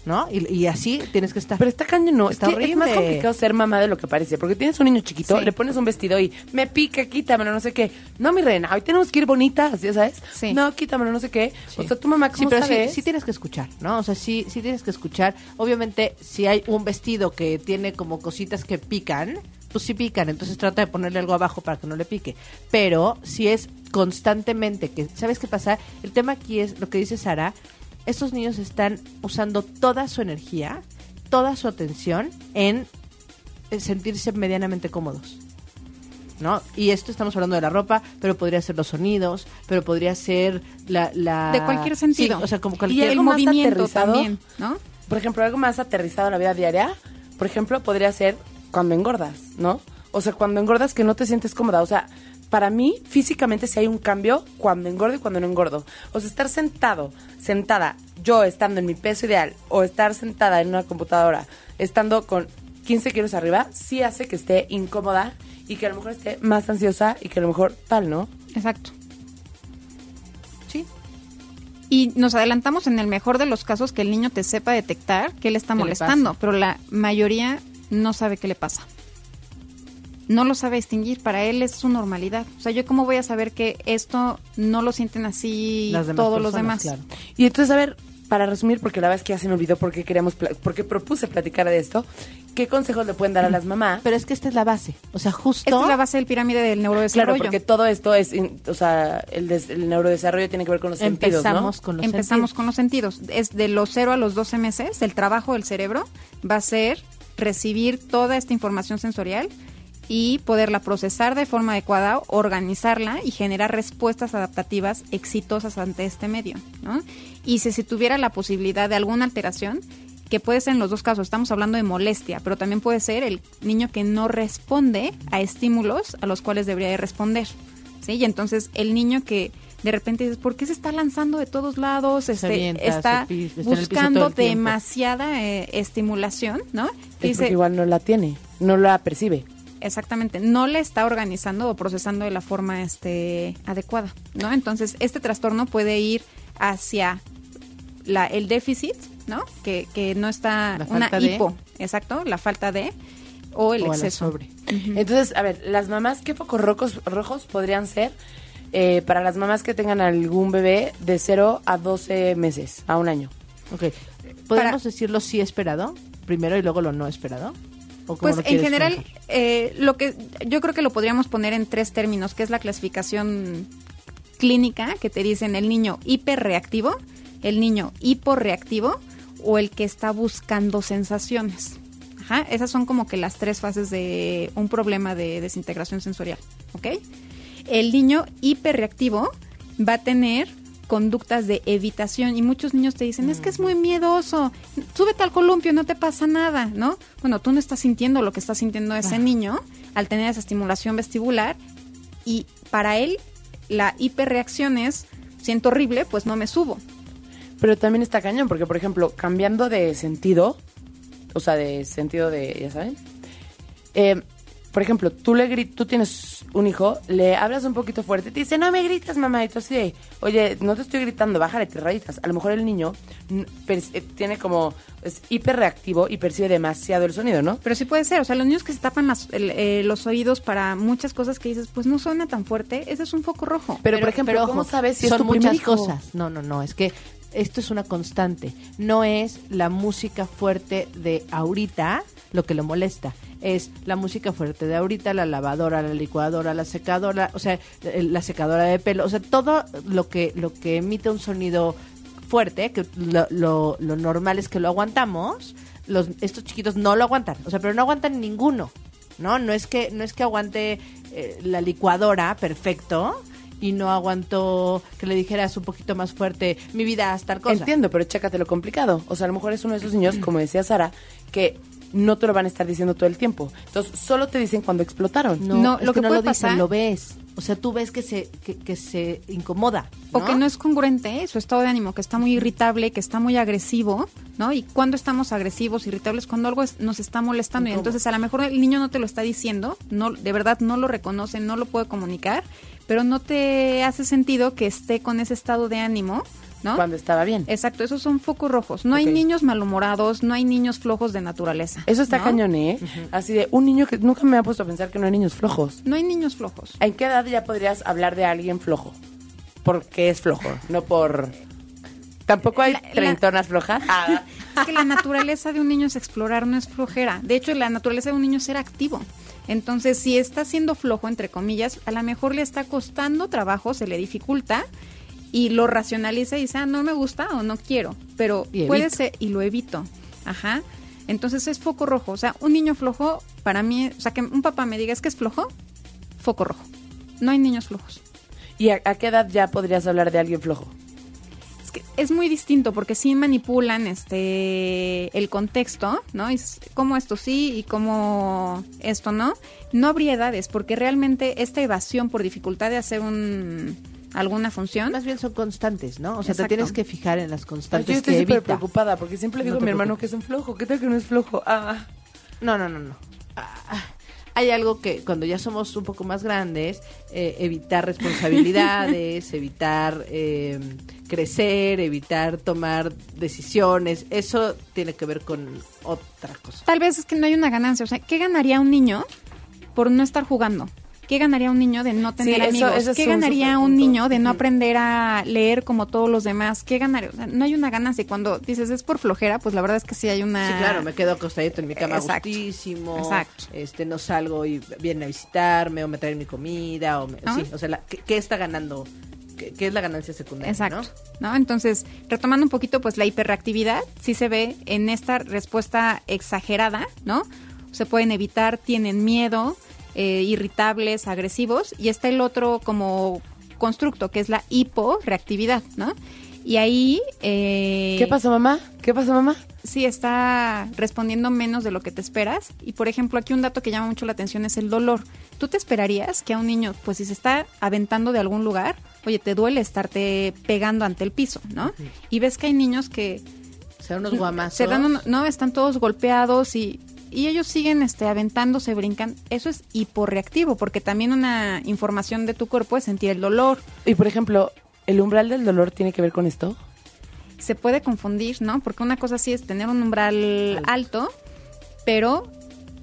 ¿No? Y, y así tienes que estar. Pero está cañón, no. Está es que es más horrible. complicado ser mamá de lo que parece. Porque tienes un niño chiquito, Sí. le pones un vestido y me pica, quítamelo, no sé qué. No, mi reina, hoy tenemos que ir bonitas, ¿ya sabes? Sí. No, quítamelo, no sé qué. Sí. O sea, tu mamá, ¿cómo Sí, pero sí, sí tienes que escuchar, ¿no? O sea, sí, sí tienes que escuchar. Obviamente, si hay un vestido que tiene como cositas que pican, pues sí pican, entonces trata de ponerle algo abajo para que no le pique. Pero si es constantemente que, ¿sabes qué pasa? El tema aquí es lo que dice Sara, estos niños están usando toda su energía, toda su atención en eh, sentirse medianamente cómodos. ¿no? Y esto estamos hablando de la ropa, pero podría ser los sonidos, pero podría ser la... la... De cualquier sentido. Sí, o sea, como Y cualquier... el algo más movimiento también, ¿no? Por ejemplo, algo más aterrizado a la vida diaria, por ejemplo, podría ser cuando engordas, ¿no? O sea, cuando engordas que no te sientes cómoda. O sea, para mí, físicamente, si hay un cambio cuando engordo y cuando no engordo. O sea, estar sentado, sentada, yo estando en mi peso ideal, o estar sentada en una computadora, estando con 15 kilos arriba, sí hace que esté incómoda y que a lo mejor esté más ansiosa y que a lo mejor tal, ¿no? Exacto. Sí. Y nos adelantamos en el mejor de los casos que el niño te sepa detectar que él está ¿Qué le molestando, pero la mayoría no sabe qué le pasa. No lo sabe distinguir, para él es su normalidad. O sea, yo cómo voy a saber que esto no lo sienten así Las demás todos los demás. claro. Y entonces, a ver, para resumir, porque la verdad es que ya se me olvidó por qué queríamos, pla- por qué propuse platicar de esto, ¿qué consejos le pueden dar a las mamás? Pero es que esta es la base. O sea, justo. Esta es la base del pirámide del neurodesarrollo. Claro, porque todo esto es, in- o sea, el, des- el neurodesarrollo tiene que ver con los sentidos, ¿no? empezamos con los Empezamos sentidos. con los sentidos. Es de los 0 a los 12 meses, el trabajo del cerebro va a ser recibir toda esta información sensorial y poderla procesar de forma adecuada, organizarla y generar respuestas adaptativas exitosas ante este medio. ¿no? Y si se tuviera la posibilidad de alguna alteración, que puede ser en los dos casos, estamos hablando de molestia, pero también puede ser el niño que no responde a estímulos a los cuales debería de responder. ¿sí? Y entonces el niño que de repente dices, ¿por qué se está lanzando de todos lados? Este, avienta, está buscando demasiada eh, estimulación, ¿no? Es Dice, igual no la tiene, no la percibe. Exactamente, no le está organizando o procesando de la forma este, adecuada, ¿no? Entonces, este trastorno puede ir hacia la, el déficit, ¿no? Que, que no está, La una falta de. hipo, exacto, la falta de, o el O exceso. sobre. Entonces, a ver, las mamás, ¿qué focos rojos, rojos podrían ser eh, para las mamás que tengan algún bebé de 0 a 12 meses, a un año? Ok. ¿Podemos Para- decirlo sí esperado? Primero y luego lo no esperado. ¿O cómo Pues en general, eh, lo que yo creo que lo podríamos poner en tres términos, que es la clasificación clínica, que te dicen el niño hiperreactivo, el niño hiporreactivo o el que está buscando sensaciones. Ajá, esas son como que las tres fases de un problema de desintegración sensorial, ¿ok? El niño hiperreactivo va a tener conductas de evitación y muchos niños te dicen, es que es muy miedoso, súbete al columpio, no te pasa nada, ¿no? Bueno, tú no estás sintiendo lo que está sintiendo ese niño al tener esa estimulación vestibular y para él la hiperreacción es, siento horrible, pues no me subo. Pero también está cañón, porque, por ejemplo, cambiando de sentido, o sea, de sentido de, ya saben, eh, por ejemplo, tú le gri- tú tienes un hijo, le hablas un poquito fuerte, te dice, no me gritas, mamá, y tú así de, oye, no te estoy gritando, bájale, te rayitas. A lo mejor el niño eh, tiene como, es hiperreactivo y percibe demasiado el sonido, ¿no? Pero sí puede ser, o sea, los niños que se tapan las- el- eh, los oídos para muchas cosas que dices, pues no suena tan fuerte, ese es un foco rojo. Pero, por ejemplo, pero ¿cómo ojo, sabes si son es tu primer muchas hijo? cosas? No, no, no, es que esto es una constante. No es la música fuerte de ahorita lo que lo molesta. Es la música fuerte de ahorita, la lavadora, la licuadora, la secadora, o sea, el- la secadora de pelo, o sea, todo lo que lo que emite un sonido fuerte, que lo, lo, normal es que lo aguantamos, los, estos chiquitos no lo aguantan, o sea, pero no aguantan ninguno, ¿no? No es que, no es que aguante eh, la licuadora perfecto y no aguantó que le dijeras un poquito más fuerte, mi vida, haz tal cosa. Entiendo, pero chécate lo complicado. O sea, a lo mejor es uno de esos niños, como decía Sara, que no te lo van a estar diciendo todo el tiempo. Entonces, solo te dicen cuando explotaron. No, No, lo que no puede lo dicen, pasar- lo ves. O sea, tú ves que se, que, que se incomoda. O que no es congruente ¿eh? su estado de ánimo, que está muy irritable, que está muy agresivo, ¿no? Y cuando estamos agresivos, irritables, cuando algo es- nos está molestando. Y entonces a lo mejor el niño no te lo está diciendo, no, de verdad no lo reconoce, no lo puede comunicar, pero no te hace sentido que esté con ese estado de ánimo, ¿no? Cuando estaba bien. Exacto, esos son focos rojos. No hay niños malhumorados, no hay niños flojos de naturaleza. Eso está ¿no? cañón, ¿eh? Así de un niño que nunca me ha puesto a pensar que no hay niños flojos. No hay niños flojos. ¿En qué edad ya podrías hablar de alguien flojo? Porque es flojo, no por... Tampoco hay La- flojas. Ah, Es que la naturaleza de un niño es explorar, no es flojera. De hecho, la naturaleza de un niño es ser activo. Entonces, si está siendo flojo, entre comillas, a lo mejor le está costando trabajo, se le dificulta y lo racionaliza y dice, ah, no me gusta o no quiero. Pero puede ser, y lo evito. Ajá. Entonces es foco rojo. O sea, un niño flojo, para mí, o sea, que un papá me diga, es que es flojo, foco rojo. No hay niños flojos. ¿Y a, a qué edad ya podrías hablar de alguien flojo? Es que es muy distinto porque sí manipulan este el contexto, ¿no? Y cómo esto sí y cómo esto no. No habría edades porque realmente esta evasión por dificultad de hacer un alguna función Más bien son constantes, ¿no? O sea, Exacto. te tienes que fijar en las Ay, constantes yo estoy que súper preocupada porque siempre le digo No a mi hermano preocupes. que es un flojo. ¿Qué tal que no es flojo? Ah, No, no, no, no. Ah, Hay algo que cuando ya somos un poco más grandes, eh, evitar responsabilidades, evitar eh, crecer, evitar tomar decisiones, eso tiene que ver con otra cosa. Tal vez es que no hay una ganancia. O sea, ¿qué ganaría un niño por no estar jugando? ¿Qué ganaría un niño de no tener Sí, amigos? ¿Qué ganaría un niño de no aprender a leer como todos los demás? ¿Qué ganaría? O sea, no hay una ganancia. Y cuando dices es por flojera, pues la verdad es que sí hay una... Sí, claro, me quedo acostadito en mi cama Exacto. gustísimo. Exacto. Este, no salgo y vienen a visitarme o me traen mi comida o me- ¿No? sí, o sea, la- ¿qué, qué está ganando? ¿Qué, qué es la ganancia secundaria? Exacto. ¿no? ¿no? Entonces, retomando un poquito, pues la hiperreactividad sí se ve en esta respuesta exagerada, ¿no? Se pueden evitar, tienen miedo, eh, irritables, agresivos, y está el otro como constructo, que es la hiporreactividad, ¿no? Y ahí... eh, ¿Qué pasó, mamá? ¿Qué pasó, mamá? sí está respondiendo menos de lo que te esperas. Y por ejemplo, aquí un dato que llama mucho la atención es el dolor. ¿Tú te esperarías que a un niño, pues si se está aventando de algún lugar, oye, te duele estarte pegando ante el piso, ¿no? Y ves que hay niños que O sea, unos guamazos. se dan un- no, están todos golpeados y, y ellos siguen este aventándose, brincan. Eso es hiporreactivo, porque también una información de tu cuerpo es sentir el dolor. Y por ejemplo, ¿el umbral del dolor tiene que ver con esto? se puede confundir, ¿no? Porque una cosa sí es tener un umbral alto, pero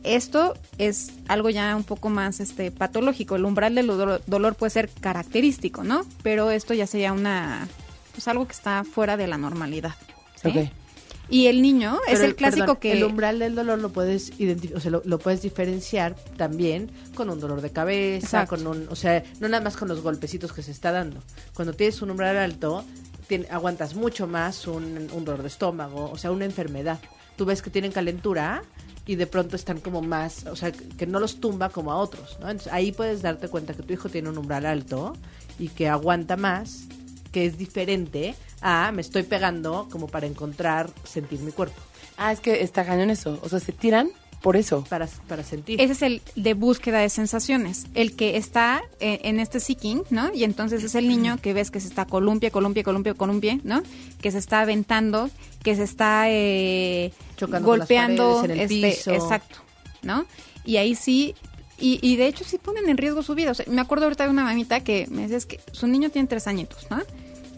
esto es algo ya un poco más este patológico. El umbral del dolor, dolor puede ser característico, ¿no? Pero esto ya sería una pues algo que está fuera de la normalidad. ¿sí? Ok. Y el niño es el clásico perdón, que el umbral del dolor lo puedes o sea, lo, lo puedes diferenciar también con un dolor de cabeza, Exacto. con un, o sea, no nada más con los golpecitos que se está dando. Cuando tienes un umbral alto, tien- aguantas mucho más un, un dolor de estómago, o sea, una enfermedad. Tú ves que tienen calentura y de pronto están como más, o sea, que que no los tumba como a otros, ¿no? Entonces, ahí puedes darte cuenta que tu hijo tiene un umbral alto y que aguanta más, que es diferente a me estoy pegando como para encontrar, sentir mi cuerpo. Ah, es que está cañón eso. O sea, se tiran por eso. para, para sentir. ese es el de búsqueda de sensaciones, el que está eh, en este seeking, ¿no? Y entonces es el niño que ves que se está columpia, columpia, columpia, columpia, ¿no? Que se está aventando, que se está eh, Chocando con las golpeando, paredes, en el este, piso. exacto, ¿no? Y ahí sí, y, y de hecho sí ponen en riesgo su vida. O sea, me acuerdo ahorita de una mamita que me decía es que su niño tiene tres añitos, ¿no?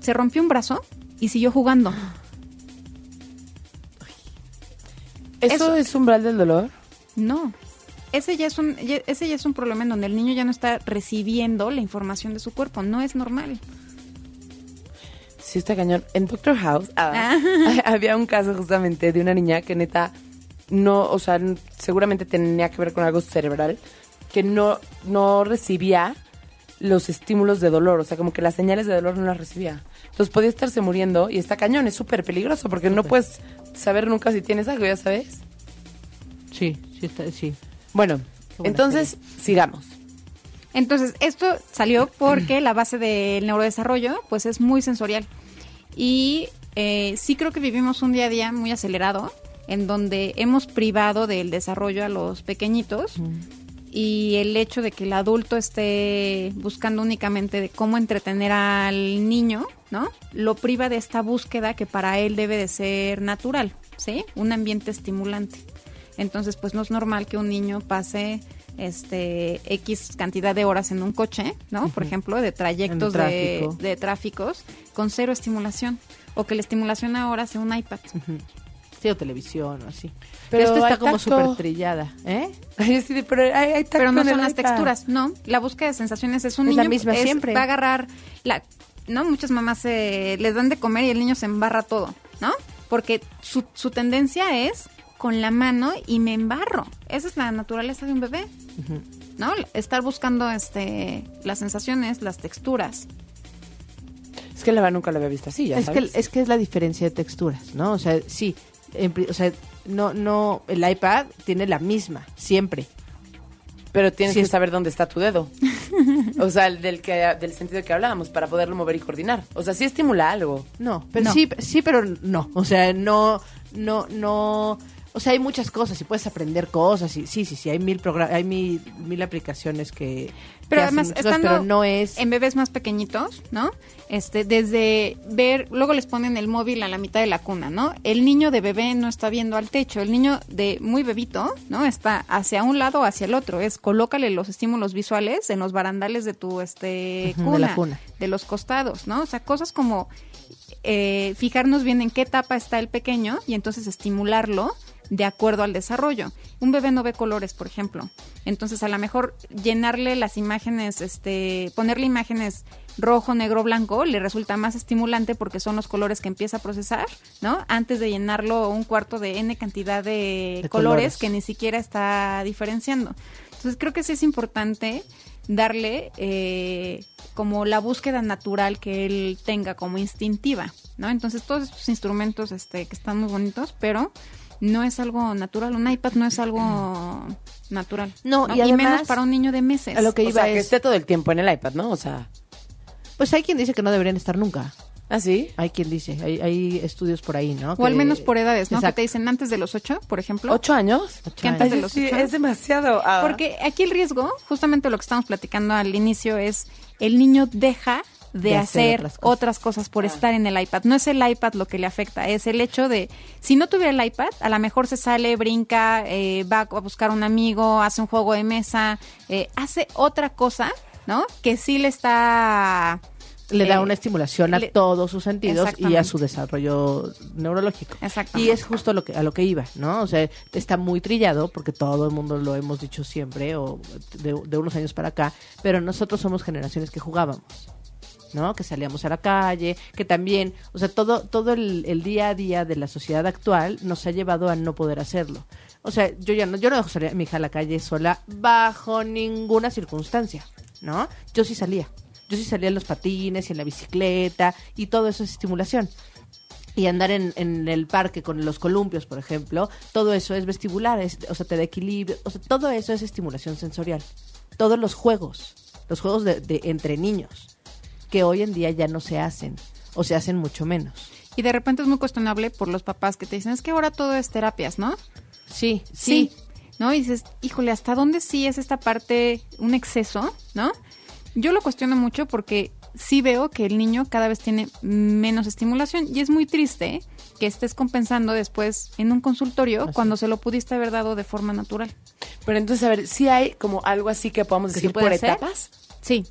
Se rompió un brazo y siguió jugando. ¿Eso, Eso- es umbral del dolor? No. Ese ya, es un, ya- ese ya es un problema en donde el niño ya no está recibiendo la información de su cuerpo. No es normal. Sí, está cañón. En Doctor House ah, había un caso justamente de una niña que neta no, o sea, seguramente tenía que ver con algo cerebral, que no, no recibía los estímulos de dolor, o sea, como que las señales de dolor no las recibía. Entonces podía estarse muriendo y está cañón, es súper peligroso porque no puedes saber nunca si tienes algo, ya sabes. Sí, sí, está, sí. Bueno, entonces sigamos. Entonces, esto salió porque la base del neurodesarrollo, pues es muy sensorial. Y eh, sí creo que vivimos un día a día muy acelerado, en donde hemos privado del desarrollo a los pequeñitos. Y el hecho de que el adulto esté buscando únicamente de cómo entretener al niño, ¿no? Lo priva de esta búsqueda que para él debe de ser natural, ¿sí? Un ambiente estimulante. Entonces, pues no es normal que un niño pase este X cantidad de horas en un coche, ¿no? Por ejemplo, de trayectos de, tráfico. de tráficos con cero estimulación. O que la estimulación ahora sea un iPad. Sí, o televisión o así. Pero hay está como súper trillada, ¿eh? Sí, pero hay, hay tacto Pero no son las iPad. texturas, no. La búsqueda de sensaciones es un Es niño. la misma siempre. Va a agarrar la. No, muchas mamás eh, les dan de comer y el niño se embarra todo, ¿no? Porque su, su tendencia es con la mano y me embarro. Esa es la naturaleza de un bebé, ¿no? Estar buscando este las sensaciones, las texturas. Es que la verdad nunca la había visto así, ya Es que, sabes. es que es la diferencia de texturas, ¿no? O sea, sí, en o sea, no, no, el iPad tiene la misma, siempre. Pero tienes Sí que saber dónde está tu dedo. O sea, el del, que, del sentido que hablábamos, para poderlo mover y coordinar. O sea, sí estimula algo. No, pero No. sí, sí, pero no. O sea, no, no, no. O sea, hay muchas cosas y puedes aprender cosas y sí, sí, sí, hay mil hay mil, mil aplicaciones que, Pero además, cosas, estando pero no es en bebés más pequeñitos, ¿no? Este, desde ver, luego les ponen el móvil a la mitad de la cuna, ¿no? El niño de bebé no está viendo al techo, el niño de muy bebito, ¿no? Está hacia un lado o hacia el otro, es colócale los estímulos visuales en los barandales de tu este Ujú, de cuna, la cuna. de los costados, ¿no? O sea, cosas como eh, fijarnos bien en qué etapa está el pequeño y entonces estimularlo de acuerdo al desarrollo. Un bebé no ve colores, por ejemplo. Entonces, a lo mejor llenarle las imágenes, este, ponerle imágenes rojo, negro, blanco, le resulta más estimulante porque son los colores que empieza a procesar, ¿no? Antes de llenarlo un cuarto de N cantidad de, De colores, colores. que ni siquiera está diferenciando. Entonces, creo que sí es importante darle eh, como la búsqueda natural que él tenga como instintiva, ¿no? Entonces todos estos instrumentos este, que están muy bonitos, pero no es algo natural, un iPad no es algo natural. No, y menos además, para un niño de meses. a lo que o iba sea, que es, esté todo el tiempo en el iPad, ¿no? O sea, pues hay quien dice que no deberían estar nunca. ¿ah, sí? Hay quien dice, hay, hay estudios por ahí, ¿no? o al Que- menos por edades, ¿no? Que Exacto. te dicen antes de los ocho, por ejemplo. ¿Ocho años? Ocho que antes años. de los Sí, ocho. es demasiado. ah. Porque aquí el riesgo, justamente lo que estamos platicando al inicio, es el niño deja de, De hacer hacer, otras cosas. otras cosas por estar en el iPad. No es el iPad lo que le afecta, es el hecho de, si no tuviera el iPad, a lo mejor se sale, brinca, eh, va a buscar un amigo, hace un juego de mesa, eh, hace otra cosa, ¿no? Que sí le está... le da eh, una estimulación a le- todos sus sentidos y a su desarrollo neurológico. Exactamente. Y es justo lo que, a lo que iba, ¿no? O sea, está muy trillado porque todo el mundo lo hemos dicho siempre o de, de unos años para acá, pero nosotros somos generaciones que jugábamos. ¿No? Que salíamos a la calle, que también, o sea, todo, todo el, día a día de la sociedad actual nos ha llevado a no poder hacerlo. O sea, yo ya no, yo no dejo salir a mi hija a la calle sola bajo ninguna circunstancia, ¿no? Yo sí salía. Yo sí salía en los patines y en la bicicleta y todo eso es estimulación. Y andar en, en el parque con los columpios, por ejemplo, todo eso es vestibular, es- o sea, te da equilibrio, o sea, todo eso es estimulación sensorial. Todos los juegos, los juegos de, de entre niños, que hoy en día ya no se hacen, o se hacen mucho menos. Y de repente es muy cuestionable por los papás que te dicen, es que ahora todo es terapias, ¿no? Sí, sí. Sí. ¿No? Y dices, híjole, ¿hasta dónde sí es esta parte un exceso, ¿no? Yo lo cuestiono mucho porque sí veo que el niño cada vez tiene menos estimulación y es muy triste que estés compensando después en un consultorio Así cuando se lo pudiste haber dado de forma natural. Pero entonces, a ver, si hay como algo así que podamos ¿Que decir por etapas. Sí.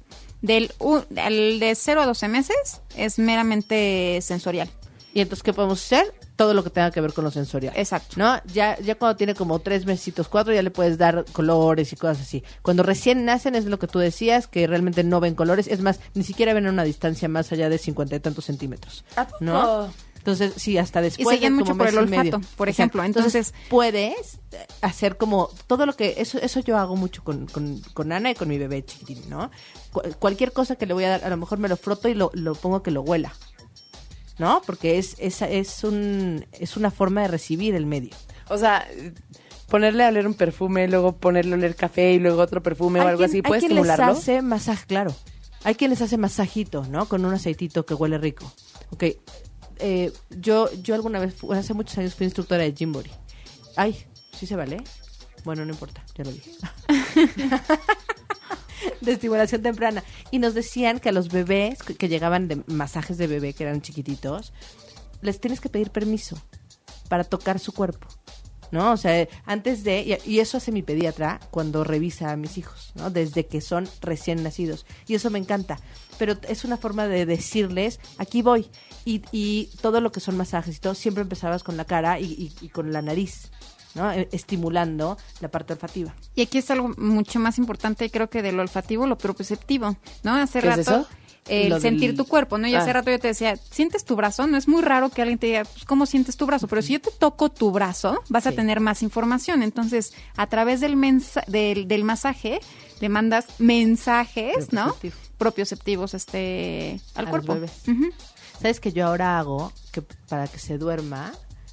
Del al de 0 a 12 meses es meramente sensorial. Y entonces, ¿qué podemos hacer? Todo lo que tenga que ver con lo sensorial. Exacto. ¿No? Ya, ya cuando tiene como tres mesitos, cuatro, ya le puedes dar colores y cosas así. Cuando recién nacen es lo que tú decías, que realmente no ven colores. Es más, ni siquiera ven a una distancia más allá de cincuenta y tantos centímetros. ¿A poco? ¿No? Entonces, sí, hasta después. Y se guían mucho por el medio. olfato, por ejemplo. Exacto. Entonces- puedes eh, hacer como todo lo que. Eso eso yo hago mucho con, con, con Ana y con mi bebé chiquitín, ¿no? Cu- cualquier cosa que le voy a dar, a lo mejor me lo froto y lo, lo pongo que lo huela. ¿No? Porque es, es, es, un, es una forma de recibir el medio. O sea, ponerle a oler un perfume, luego ponerle a oler café y luego otro perfume o Hay algo quien- así, hay ¿puede quien les estimularlo? hace masaje, claro. Hay quien les hace masajito, ¿no? Con un aceitito que huele rico. Ok. Eh, yo, yo alguna vez, hace muchos años fui instructora de Jimbori. Ay, ¿sí se vale? Bueno, no importa, ya lo dije. de estimulación temprana. Y nos decían que a los bebés que llegaban de masajes de bebé, que eran chiquititos, les tienes que pedir permiso para tocar su cuerpo. ¿No? O sea, antes de, y, eso hace mi pediatra cuando revisa a mis hijos, ¿no? Desde que son recién nacidos. Y eso me encanta. Pero es una forma de decirles, aquí voy. Y, y todo lo que son masajes y todo, siempre empezabas con la cara y, y- y con la nariz, ¿no? Eh, Estimulando la parte olfativa. Y aquí es algo mucho más importante, creo que de lo olfativo, lo propioceptivo, ¿no? Hace ¿Qué es rato, eso? El Lo sentir del- tu cuerpo, ¿no? Y hace Ah. rato yo te decía, ¿sientes tu brazo? No es muy raro que alguien te diga, pues, ¿cómo sientes tu brazo? Pero si yo te toco tu brazo, vas a tener más información. Entonces, a través del, del, del masaje, le mandas mensajes, ¿no? Propioceptivo. Propioceptivos este, al A los cuerpo. ¿Sabes que yo ahora hago que para que se duerma,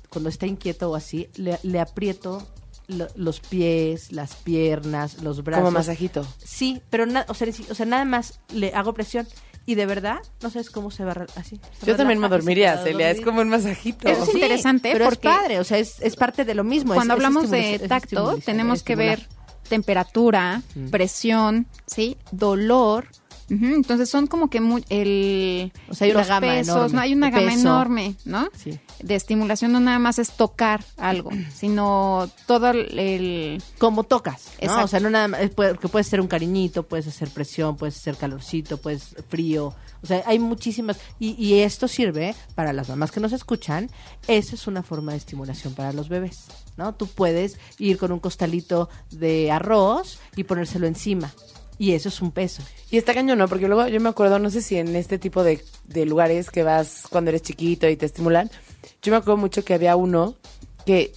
cuando está inquieto o así, le, le aprieto lo- los pies, las piernas, los brazos. Como masajito. Sí, pero na- o, sea, o sea, nada más le hago presión y de verdad no sabes cómo se va así. se Yo también me dormiría, Celia. Es como un masajito. Eso es interesante pero porque- es padre, o sea, es, es parte de lo mismo. Cuando es hablamos de tacto, tenemos que ver temperatura, presión, ¿sí? Dolor. Entonces son como que muy, el, O sea, hay una gama pesos, enorme ¿no? Hay una de gama peso. enorme, ¿no? Sí. De estimulación no nada más es tocar algo, sino todo el, como tocas, ¿no? O sea, no nada más, es puede- que puedes ser un cariñito, puedes hacer presión, puedes hacer calorcito, puedes frío, o sea, hay muchísimas, y, y esto sirve para las mamás que nos escuchan, esa es una forma de estimulación para los bebés, ¿no? Tú puedes ir con un costalito de arroz y ponérselo encima, y eso es un peso. Y está cañón, ¿no? Porque luego yo me acuerdo, no sé si en este tipo de, de lugares que vas cuando eres chiquito y te estimulan, yo me acuerdo mucho que había uno que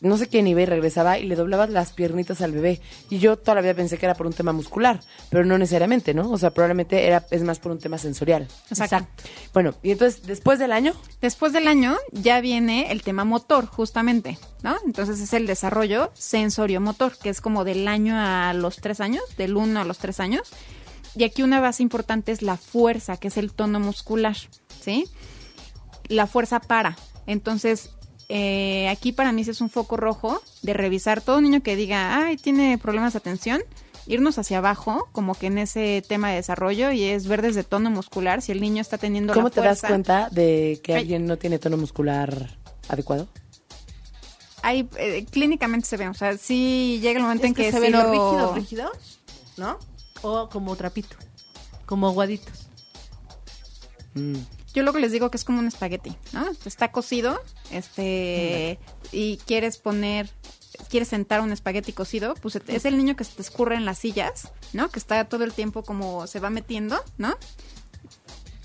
no sé quién iba y regresaba y le doblabas las piernitas al bebé. Y yo toda la vida pensé que era por un tema muscular, pero no necesariamente, ¿no? O sea, probablemente era, es más por un tema sensorial. Exacto. Bueno, y entonces, después del año, Después del año ya viene el tema motor, justamente, ¿no? Entonces es el desarrollo sensorio-motor, que es como del año a los tres años, del uno a los tres años. Y aquí una base importante es la fuerza, que es el tono muscular, ¿sí? La fuerza para. Entonces, eh, aquí para mí sí es un foco rojo de revisar todo niño que diga, ay, tiene problemas de atención, irnos hacia abajo, como que en ese tema de desarrollo, y es ver desde tono muscular si el niño está teniendo ¿cómo la te das cuenta de que alguien no tiene tono muscular adecuado? hay eh, clínicamente se ve, o sea, sí llega el momento Es en que, se sí ven o lo- rígidos, rígidos, ¿no? O como trapito, como aguaditos. Mm. Yo lo que les digo que es como un espagueti, ¿no? Está cocido, este, y quieres poner, quieres sentar un espagueti cocido, pues es el niño que se te escurre en las sillas, ¿no? Que está todo el tiempo como se va metiendo, ¿no?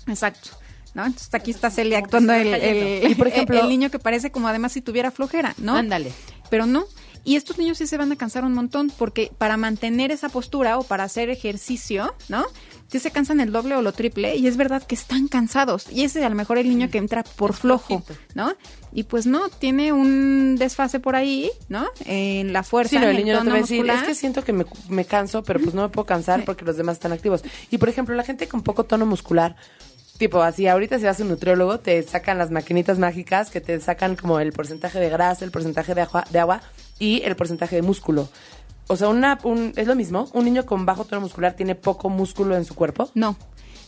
Exacto. ¿No? Entonces aquí está Celia actuando el, el- por ejemplo- el niño que parece como además si tuviera flojera, ¿no? Ándale. pero no. Y estos niños sí se van a cansar un montón porque para mantener esa postura o para hacer ejercicio, ¿no? Sí se cansan el doble o lo triple y es verdad que están cansados. Y ese es a lo mejor el niño que entra por flojo. ¿no? Y pues no, tiene un desfase por ahí, ¿no? En la fuerza, Sí, no, el niño no te va a decir, es que siento que me, me canso, pero pues no me puedo cansar porque los demás están activos. Y por ejemplo, la gente con poco tono muscular, tipo así, ahorita si vas a un nutriólogo, te sacan las maquinitas mágicas que te sacan como el porcentaje de grasa, el porcentaje de agua, de agua y el porcentaje de músculo. O sea, una, un, es lo mismo, un niño con bajo tono muscular tiene poco músculo en su cuerpo. No.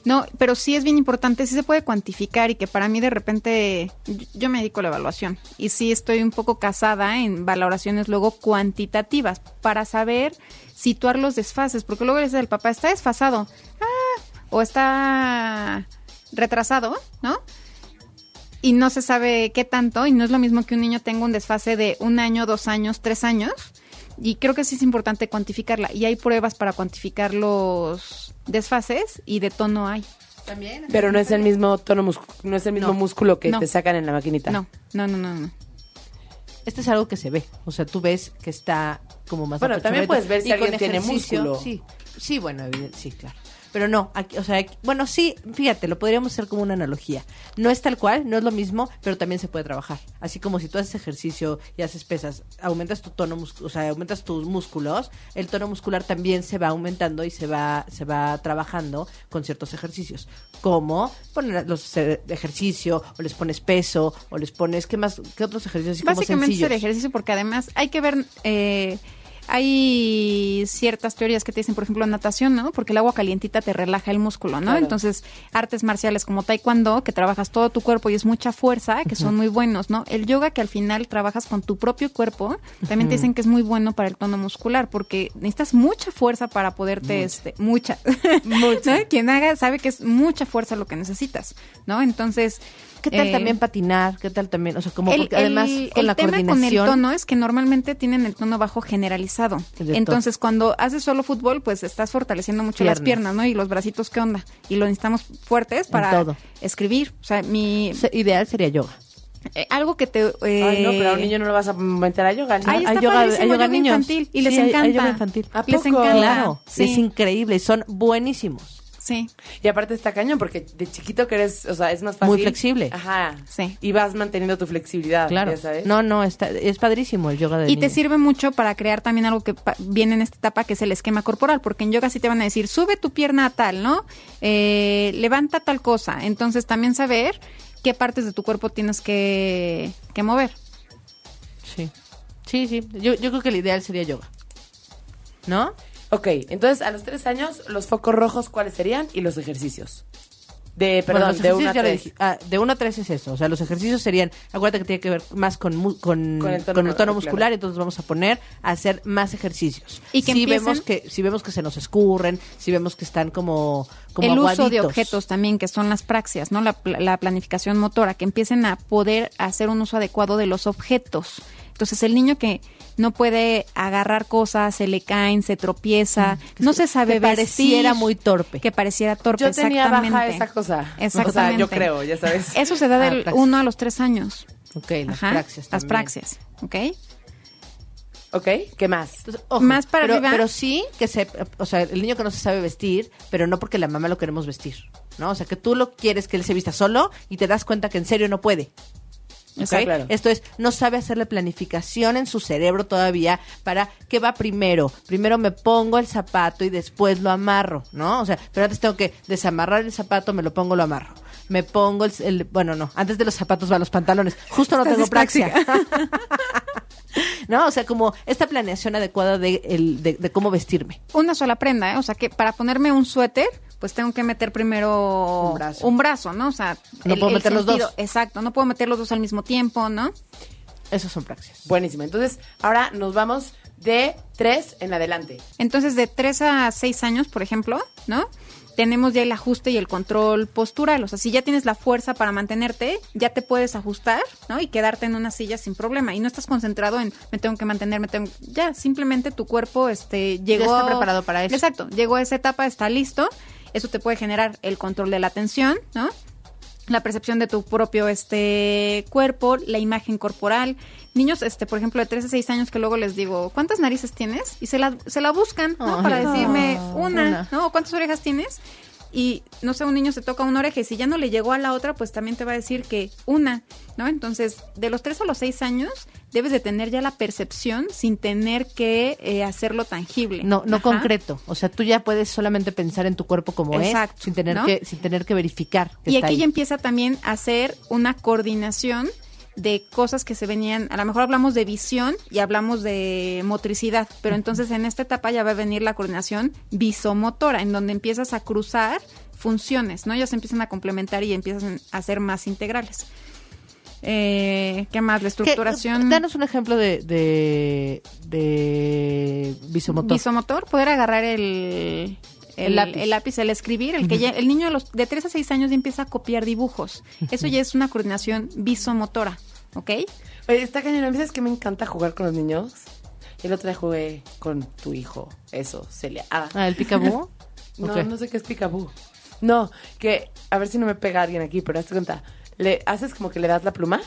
No, pero sí es bien importante, sí se puede cuantificar y que para mí de repente yo- me dedico a la evaluación y sí estoy un poco casada en valoraciones luego cuantitativas para saber situar los desfases, porque luego le dice el papá, está desfasado, ah, o está retrasado, ¿no? Y no se sabe qué tanto, y no es lo mismo que un niño tenga un desfase de un año, dos años, tres años, y creo que sí es importante cuantificarla, y hay pruebas para cuantificar los desfases, y de tono hay. También. Pero no es el mismo tono mus- no es el mismo No. músculo que No. te sacan en la maquinita. No, no, no, no, no. Este es algo que se ve. O sea, tú ves que está como más Bueno, también puedes ver si alguien tiene músculo. Sí, sí, bueno, evidente- sí, claro. Pero no, aquí, o sea, aquí- bueno, sí, fíjate, lo podríamos hacer como una analogía. No es tal cual, no es lo mismo, pero también se puede trabajar. Así como si tú haces ejercicio y haces pesas, aumentas tu tono, o sea, aumentas tus músculos, el tono muscular también se va aumentando y se va, se va trabajando con ciertos ejercicios. Como poner los ejercicio, o les pones peso, o les pones, ¿qué más? ¿Qué otros ejercicios? así como Básicamente es el ejercicio porque además hay que ver, eh, hay ciertas teorías que te dicen, por ejemplo, natación, ¿no? Porque el agua calientita te relaja el músculo, ¿no? Claro. Entonces, artes marciales como taekwondo, que trabajas todo tu cuerpo y es mucha fuerza, que son muy buenos, ¿no? El yoga, que al final trabajas con tu propio cuerpo, también te dicen que es muy bueno para el tono muscular, porque necesitas mucha fuerza para poderte, este, mucha, mucha. Quien haga sabe que es mucha fuerza lo que necesitas, ¿no? Entonces... ¿Qué tal eh, también patinar? ¿Qué tal también? O sea, como el, porque además el- con el la tema con el coordinación. tono es que normalmente tienen el tono bajo generalizado. Entonces, cuando haces solo fútbol, pues estás fortaleciendo mucho las Piernas. ¿no? Y los bracitos, ¿qué onda? Y lo necesitamos fuertes para todo. escribir. O sea, mi Se- ideal sería yoga. eh, algo que te eh, Ay, no, pero a un niño no lo vas a meter a yoga. ¿no? Ahí está Hay yoga- hay yoga yoga niños. infantil y les Sí, hay- hay encanta. yoga infantil. ¿A Les poco? encanta. Claro, Sí. es increíble son buenísimos. Sí, Y aparte está cañón, porque de chiquito que eres, o sea, es más fácil. Muy flexible. Ajá. Sí. Y vas manteniendo tu flexibilidad, Claro. ya sabes. No, no, está, es padrísimo el yoga de Y te sirve mucho para crear también algo que pa- viene en esta etapa, que es el esquema corporal, porque en yoga sí te van a decir, sube tu pierna a tal, ¿no? Eh, levanta tal cosa. Entonces también saber qué partes de tu cuerpo tienes que, que mover. Sí, sí, sí. Yo, yo creo que el ideal sería yoga. ¿No? Ok, entonces a los tres años, los focos rojos, ¿cuáles serían? Y los ejercicios. De, perdón, de ejercicios una a ya lo tres. dije. Ah, de 1 a 3 es eso. O sea, los ejercicios serían, acuérdate que tiene que ver más con, mu- con, Con el tono con el tono muscular. entonces vamos a poner a hacer más ejercicios. Y que si empiecen- vemos que si vemos que se nos escurren, si vemos que están como como el uso de objetos también, que son las praxias, ¿no? La, la planificación motora, que empiecen a poder hacer un uso adecuado de los objetos. Entonces, el niño que no puede agarrar cosas, se le caen, se tropieza, no se sabe que pareciera muy torpe. Que pareciera torpe, Yo tenía baja exactamente. esa cosa. Exactamente. O sea, yo creo, ya sabes. Eso se da Ah, del praxis. 1 a los 3 años. Ok, las Ajá, praxias Las praxias, ¿ok? Ok, ¿qué más? Entonces, ojo, Más para pero, arriba. pero sí que se, o sea, el niño que no se sabe vestir, pero no porque la mamá lo queremos vestir, ¿no? O sea, que tú lo quieres que él se vista solo y te das cuenta que en serio no puede. ¿Ok? Está claro. Esto es, no sabe hacer la planificación en su cerebro todavía para qué va primero. Primero me pongo el zapato y después lo amarro, ¿no? O sea, pero antes tengo que desamarrar el zapato, me lo pongo, lo amarro. Me pongo el, el- bueno, no, antes de los zapatos van los pantalones. Justo no tengo praxia. disléxica. ¿No? O sea, como esta planeación adecuada de, el, de, de cómo vestirme. Una sola prenda, ¿eh? O sea, que para ponerme un suéter, pues tengo que meter primero Un brazo. un brazo, ¿no? O sea, No puedo meter los dos. Exacto, no puedo meter los dos al mismo tiempo, ¿no? Esos son praxias. Buenísimo. Entonces, ahora nos vamos de tres en adelante. Entonces, de 3 a 6 años, por ejemplo, ¿no? Tenemos ya el ajuste y el control postural. O sea, si ya tienes la fuerza para mantenerte, ya te puedes ajustar, ¿no? Y quedarte en una silla sin problema. Y no estás concentrado en me tengo que mantener, me tengo. Ya, simplemente tu cuerpo este, llegó. está preparado para eso. Exacto, llegó a esa etapa, está listo. Eso te puede generar el control de la atención, ¿no? la percepción de tu propio este cuerpo, la imagen corporal. Niños, este, por ejemplo, de 3 a 6 años que luego les digo, ¿cuántas narices tienes? Y se la, se la buscan, ¿no? Para decirme una, Una. ¿no? ¿O ¿Cuántas orejas tienes? Y no sé, un niño se toca una oreja y si ya no le llegó a la otra, pues también te va a decir que una, ¿no? Entonces, de los 3 a los 6 años, debes de tener ya la percepción sin tener que eh, hacerlo tangible. No, no Ajá. concreto. O sea, tú ya puedes solamente pensar en tu cuerpo como Exacto, es, sin tener ¿no? que, sin tener que verificar. que Y está aquí ahí. ya empieza también a hacer una coordinación de cosas que se venían, a lo mejor hablamos de visión y hablamos de motricidad, pero entonces en esta etapa ya va a venir la coordinación visomotora, en donde empiezas a cruzar funciones, ¿no? Ya se empiezan a complementar y empiezan a ser más integrales. Eh, ¿Qué más? La ¿Qué- estructuración danos un ejemplo de, de, de visomotor. visomotor, poder agarrar el, El lápiz. el lápiz, el escribir, el que ya, el niño a los, de 3 a 6 años ya empieza a copiar dibujos. Eso ya es una coordinación visomotora, ¿ok? Oye, está cañón. A veces que me encanta jugar con los niños. El otro día jugué con tu hijo. Eso, Celia. Ah, Ah, el picabú. no, no sé qué es picabú. No, que a ver si no me pega alguien aquí, pero hazte cuenta. Le haces como que le das la pluma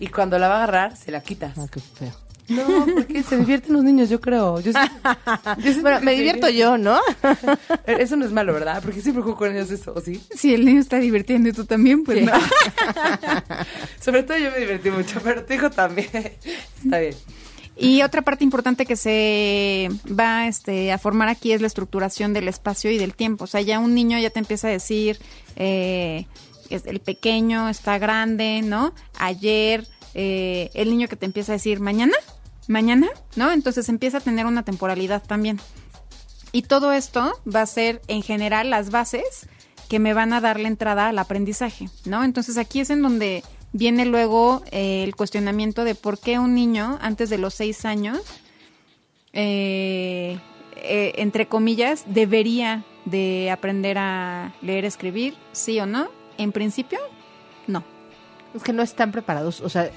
y cuando la va a agarrar, se la quitas. Ah, qué feo. No, porque se divierten los niños, yo creo. Yo yo Bueno, me divierto yo, ¿no? Eso no es malo, ¿verdad? Porque siempre juego con ellos eso, ¿o sí? Si el niño está divirtiendo y tú también, pues no. Sobre todo yo me divertí mucho, pero tu hijo también. Está bien. Y otra parte importante que se va este, a formar aquí es la estructuración del espacio y del tiempo. O sea, ya un niño ya te empieza a decir, eh, es el pequeño está grande, ¿no? Ayer, eh, el niño que te empieza a decir, mañana, mañana, ¿no? Entonces empieza a tener una temporalidad también. Y todo esto va a ser, en general, las bases que me van a dar la entrada al aprendizaje, ¿no? Entonces aquí es en donde viene luego eh, el cuestionamiento de por qué un niño antes de los seis años, eh, eh, entre comillas, debería de aprender a leer, escribir, sí o no. En principio, no. Es que no están preparados, o sea,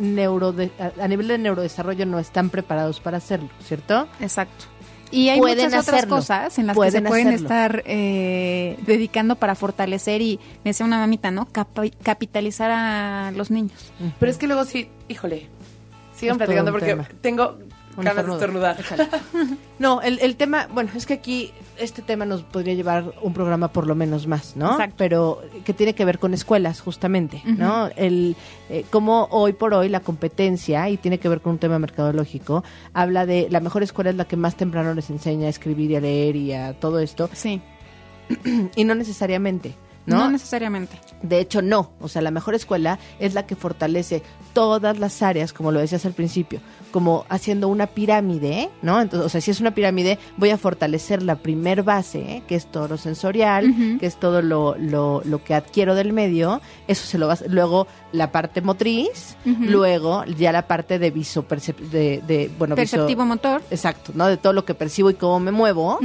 neurode- a, a nivel de neurodesarrollo no están preparados para hacerlo, ¿cierto? Exacto. Y hay Pueden muchas otras hacerlo, cosas en las pueden que se pueden hacerlo. estar eh, dedicando para fortalecer y, me decía una mamita, ¿no? Capitalizar a los niños. Pero es que luego sí, híjole, sigan Es platicando porque tema. tengo Ganas de estornudar. No, el, el tema, bueno, es que aquí este tema nos podría llevar un programa por lo menos más, ¿no? Exacto. Pero que tiene que ver con escuelas, justamente, ¿no? El eh, cómo hoy por hoy la competencia, y tiene que ver con un tema mercadológico, habla de la mejor escuela es la que más temprano les enseña a escribir y a leer y a todo esto, Sí, y no necesariamente, no, ¿no? necesariamente. De hecho, no. O sea, la mejor escuela es la que fortalece todas las áreas, como lo decías al principio, como haciendo una pirámide, ¿no? Entonces, o sea, si es una pirámide, voy a fortalecer la primer base, ¿eh? que es todo lo sensorial, que es todo lo, lo, lo que adquiero del medio. Eso se lo vas. Luego, la parte motriz, luego ya la parte de viso, de, de, bueno, viso- Perceptivo motor. Exacto, ¿no? De todo lo que percibo y cómo me muevo.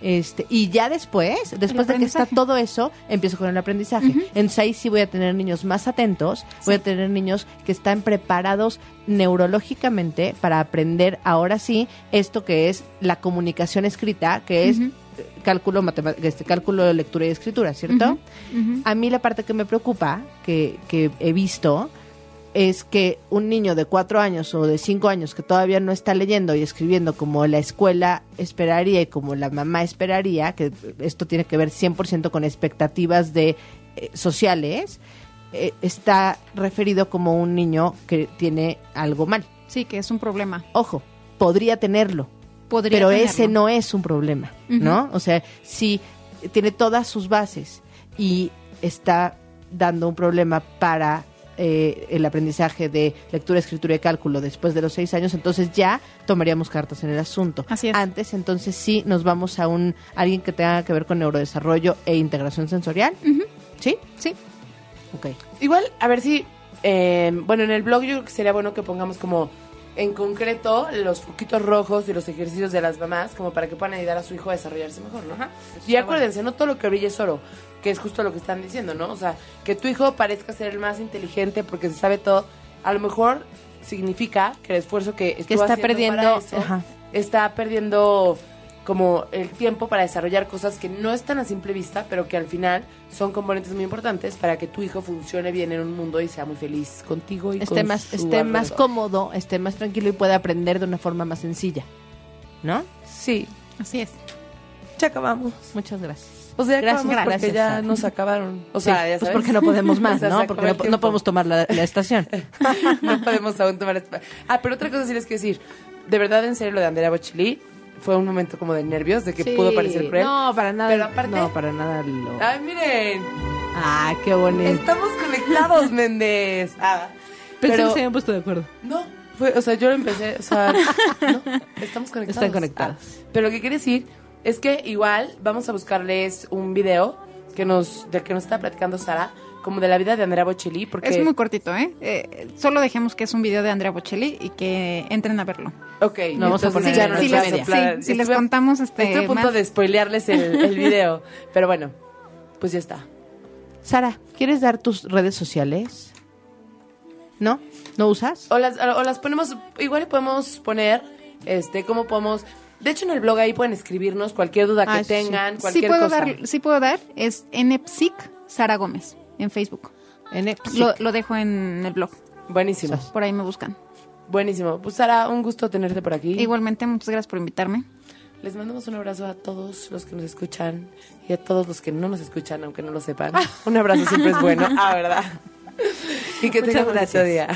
Este, y ya después, después de que está todo eso, empiezo con el aprendizaje. Entonces ahí sí voy a tener niños más atentos, voy a tener niños que están preparados neurológicamente para aprender ahora sí esto que es la comunicación escrita, que es eh, cálculo este cálculo de lectura y escritura, ¿cierto? A mí la parte que me preocupa, que, que he visto, es que un niño de cuatro años o de cinco años que todavía no está leyendo y escribiendo como la escuela esperaría y como la mamá esperaría, que esto tiene que ver 100% con expectativas de eh, sociales, eh, está referido como un niño que tiene algo mal. Sí, que es un problema. Ojo, podría tenerlo, Podría pero tenerlo. ese no es un problema. ¿no? O sea, si tiene todas sus bases y está dando un problema para eh, el aprendizaje de lectura, escritura y cálculo después de los seis años, entonces ya tomaríamos cartas en el asunto. Así es. Antes, entonces sí, nos vamos a un alguien que tenga que ver con neurodesarrollo e integración sensorial. ¿Sí? Sí. Ok. Igual, a ver si, eh, bueno, en el blog yo creo que sería bueno que pongamos como en concreto los foquitos rojos y los ejercicios de las mamás como para que puedan ayudar a su hijo a desarrollarse mejor, ¿no? Y acuérdense, no todo lo que brille es oro, que es justo lo que están diciendo, ¿no? O sea, que tu hijo parezca ser el más inteligente porque se sabe todo, a lo mejor significa que el esfuerzo que, está haciendo perdiendo. para eso ajá. está perdiendo como el tiempo para desarrollar cosas que no están a simple vista, pero que al final son componentes muy importantes para que tu hijo funcione bien en un mundo y sea muy feliz contigo y esté con más, su esté más cómodo, esté más tranquilo y pueda aprender de una forma más sencilla. ¿No? Sí, Así es. ya acabamos. Muchas gracias. O sea, Gracias, acabamos porque gracias, ya Sara. nos acabaron. O Sí, sea, ya pues sabes. porque no podemos más, ¿no? Porque no, podemos tomar la, la estación. no podemos aún tomar espa- Ah, pero otra cosa sí les quiero decir. De verdad, en serio, lo de Andrea Bocelli fue un momento como de nervios, de que pudo parecer cruel. No, para nada. Pero aparte- No, para nada. Lo... Ay, miren. Ah, qué bonito. Estamos conectados, Méndez. Ah, Pensé pero- que se habían puesto de acuerdo. No, fue, o sea, yo lo empecé, o sea, no, estamos conectados. Están conectados. Ah, pero lo que quiere decir es que igual vamos a buscarles un video que nos, del que nos está platicando Sara, como de la vida de Andrea Bocelli, porque... Es muy cortito, ¿eh? Eh, Solo dejemos que es un video de Andrea Bocelli y que entren a verlo. Ok, Lo vamos a poner ya en nos si, les, sí, si les contamos este Estoy a punto más- de spoilearles el, el video, pero bueno, pues ya está. Sara, ¿quieres dar tus redes sociales? ¿No? ¿No usas? O las, o las ponemos, igual le podemos poner, este, cómo podemos... De hecho, en el blog ahí pueden escribirnos cualquier duda Ah, que sí. tengan, Sí cualquier puedo, cosa. dar, sí puedo dar, es NPSIC Sara Gómez en Facebook. En Lo, lo dejo en el blog, Buenísimo, por ahí me buscan. buenísimo. Pues Sara, un gusto tenerte por aquí. Igualmente, muchas gracias por invitarme. Les mandamos un abrazo a todos los que nos escuchan y a todos los que no nos escuchan, aunque no lo sepan. Un abrazo siempre es bueno. Ah, ¿verdad? Y que tengan un gracias. día.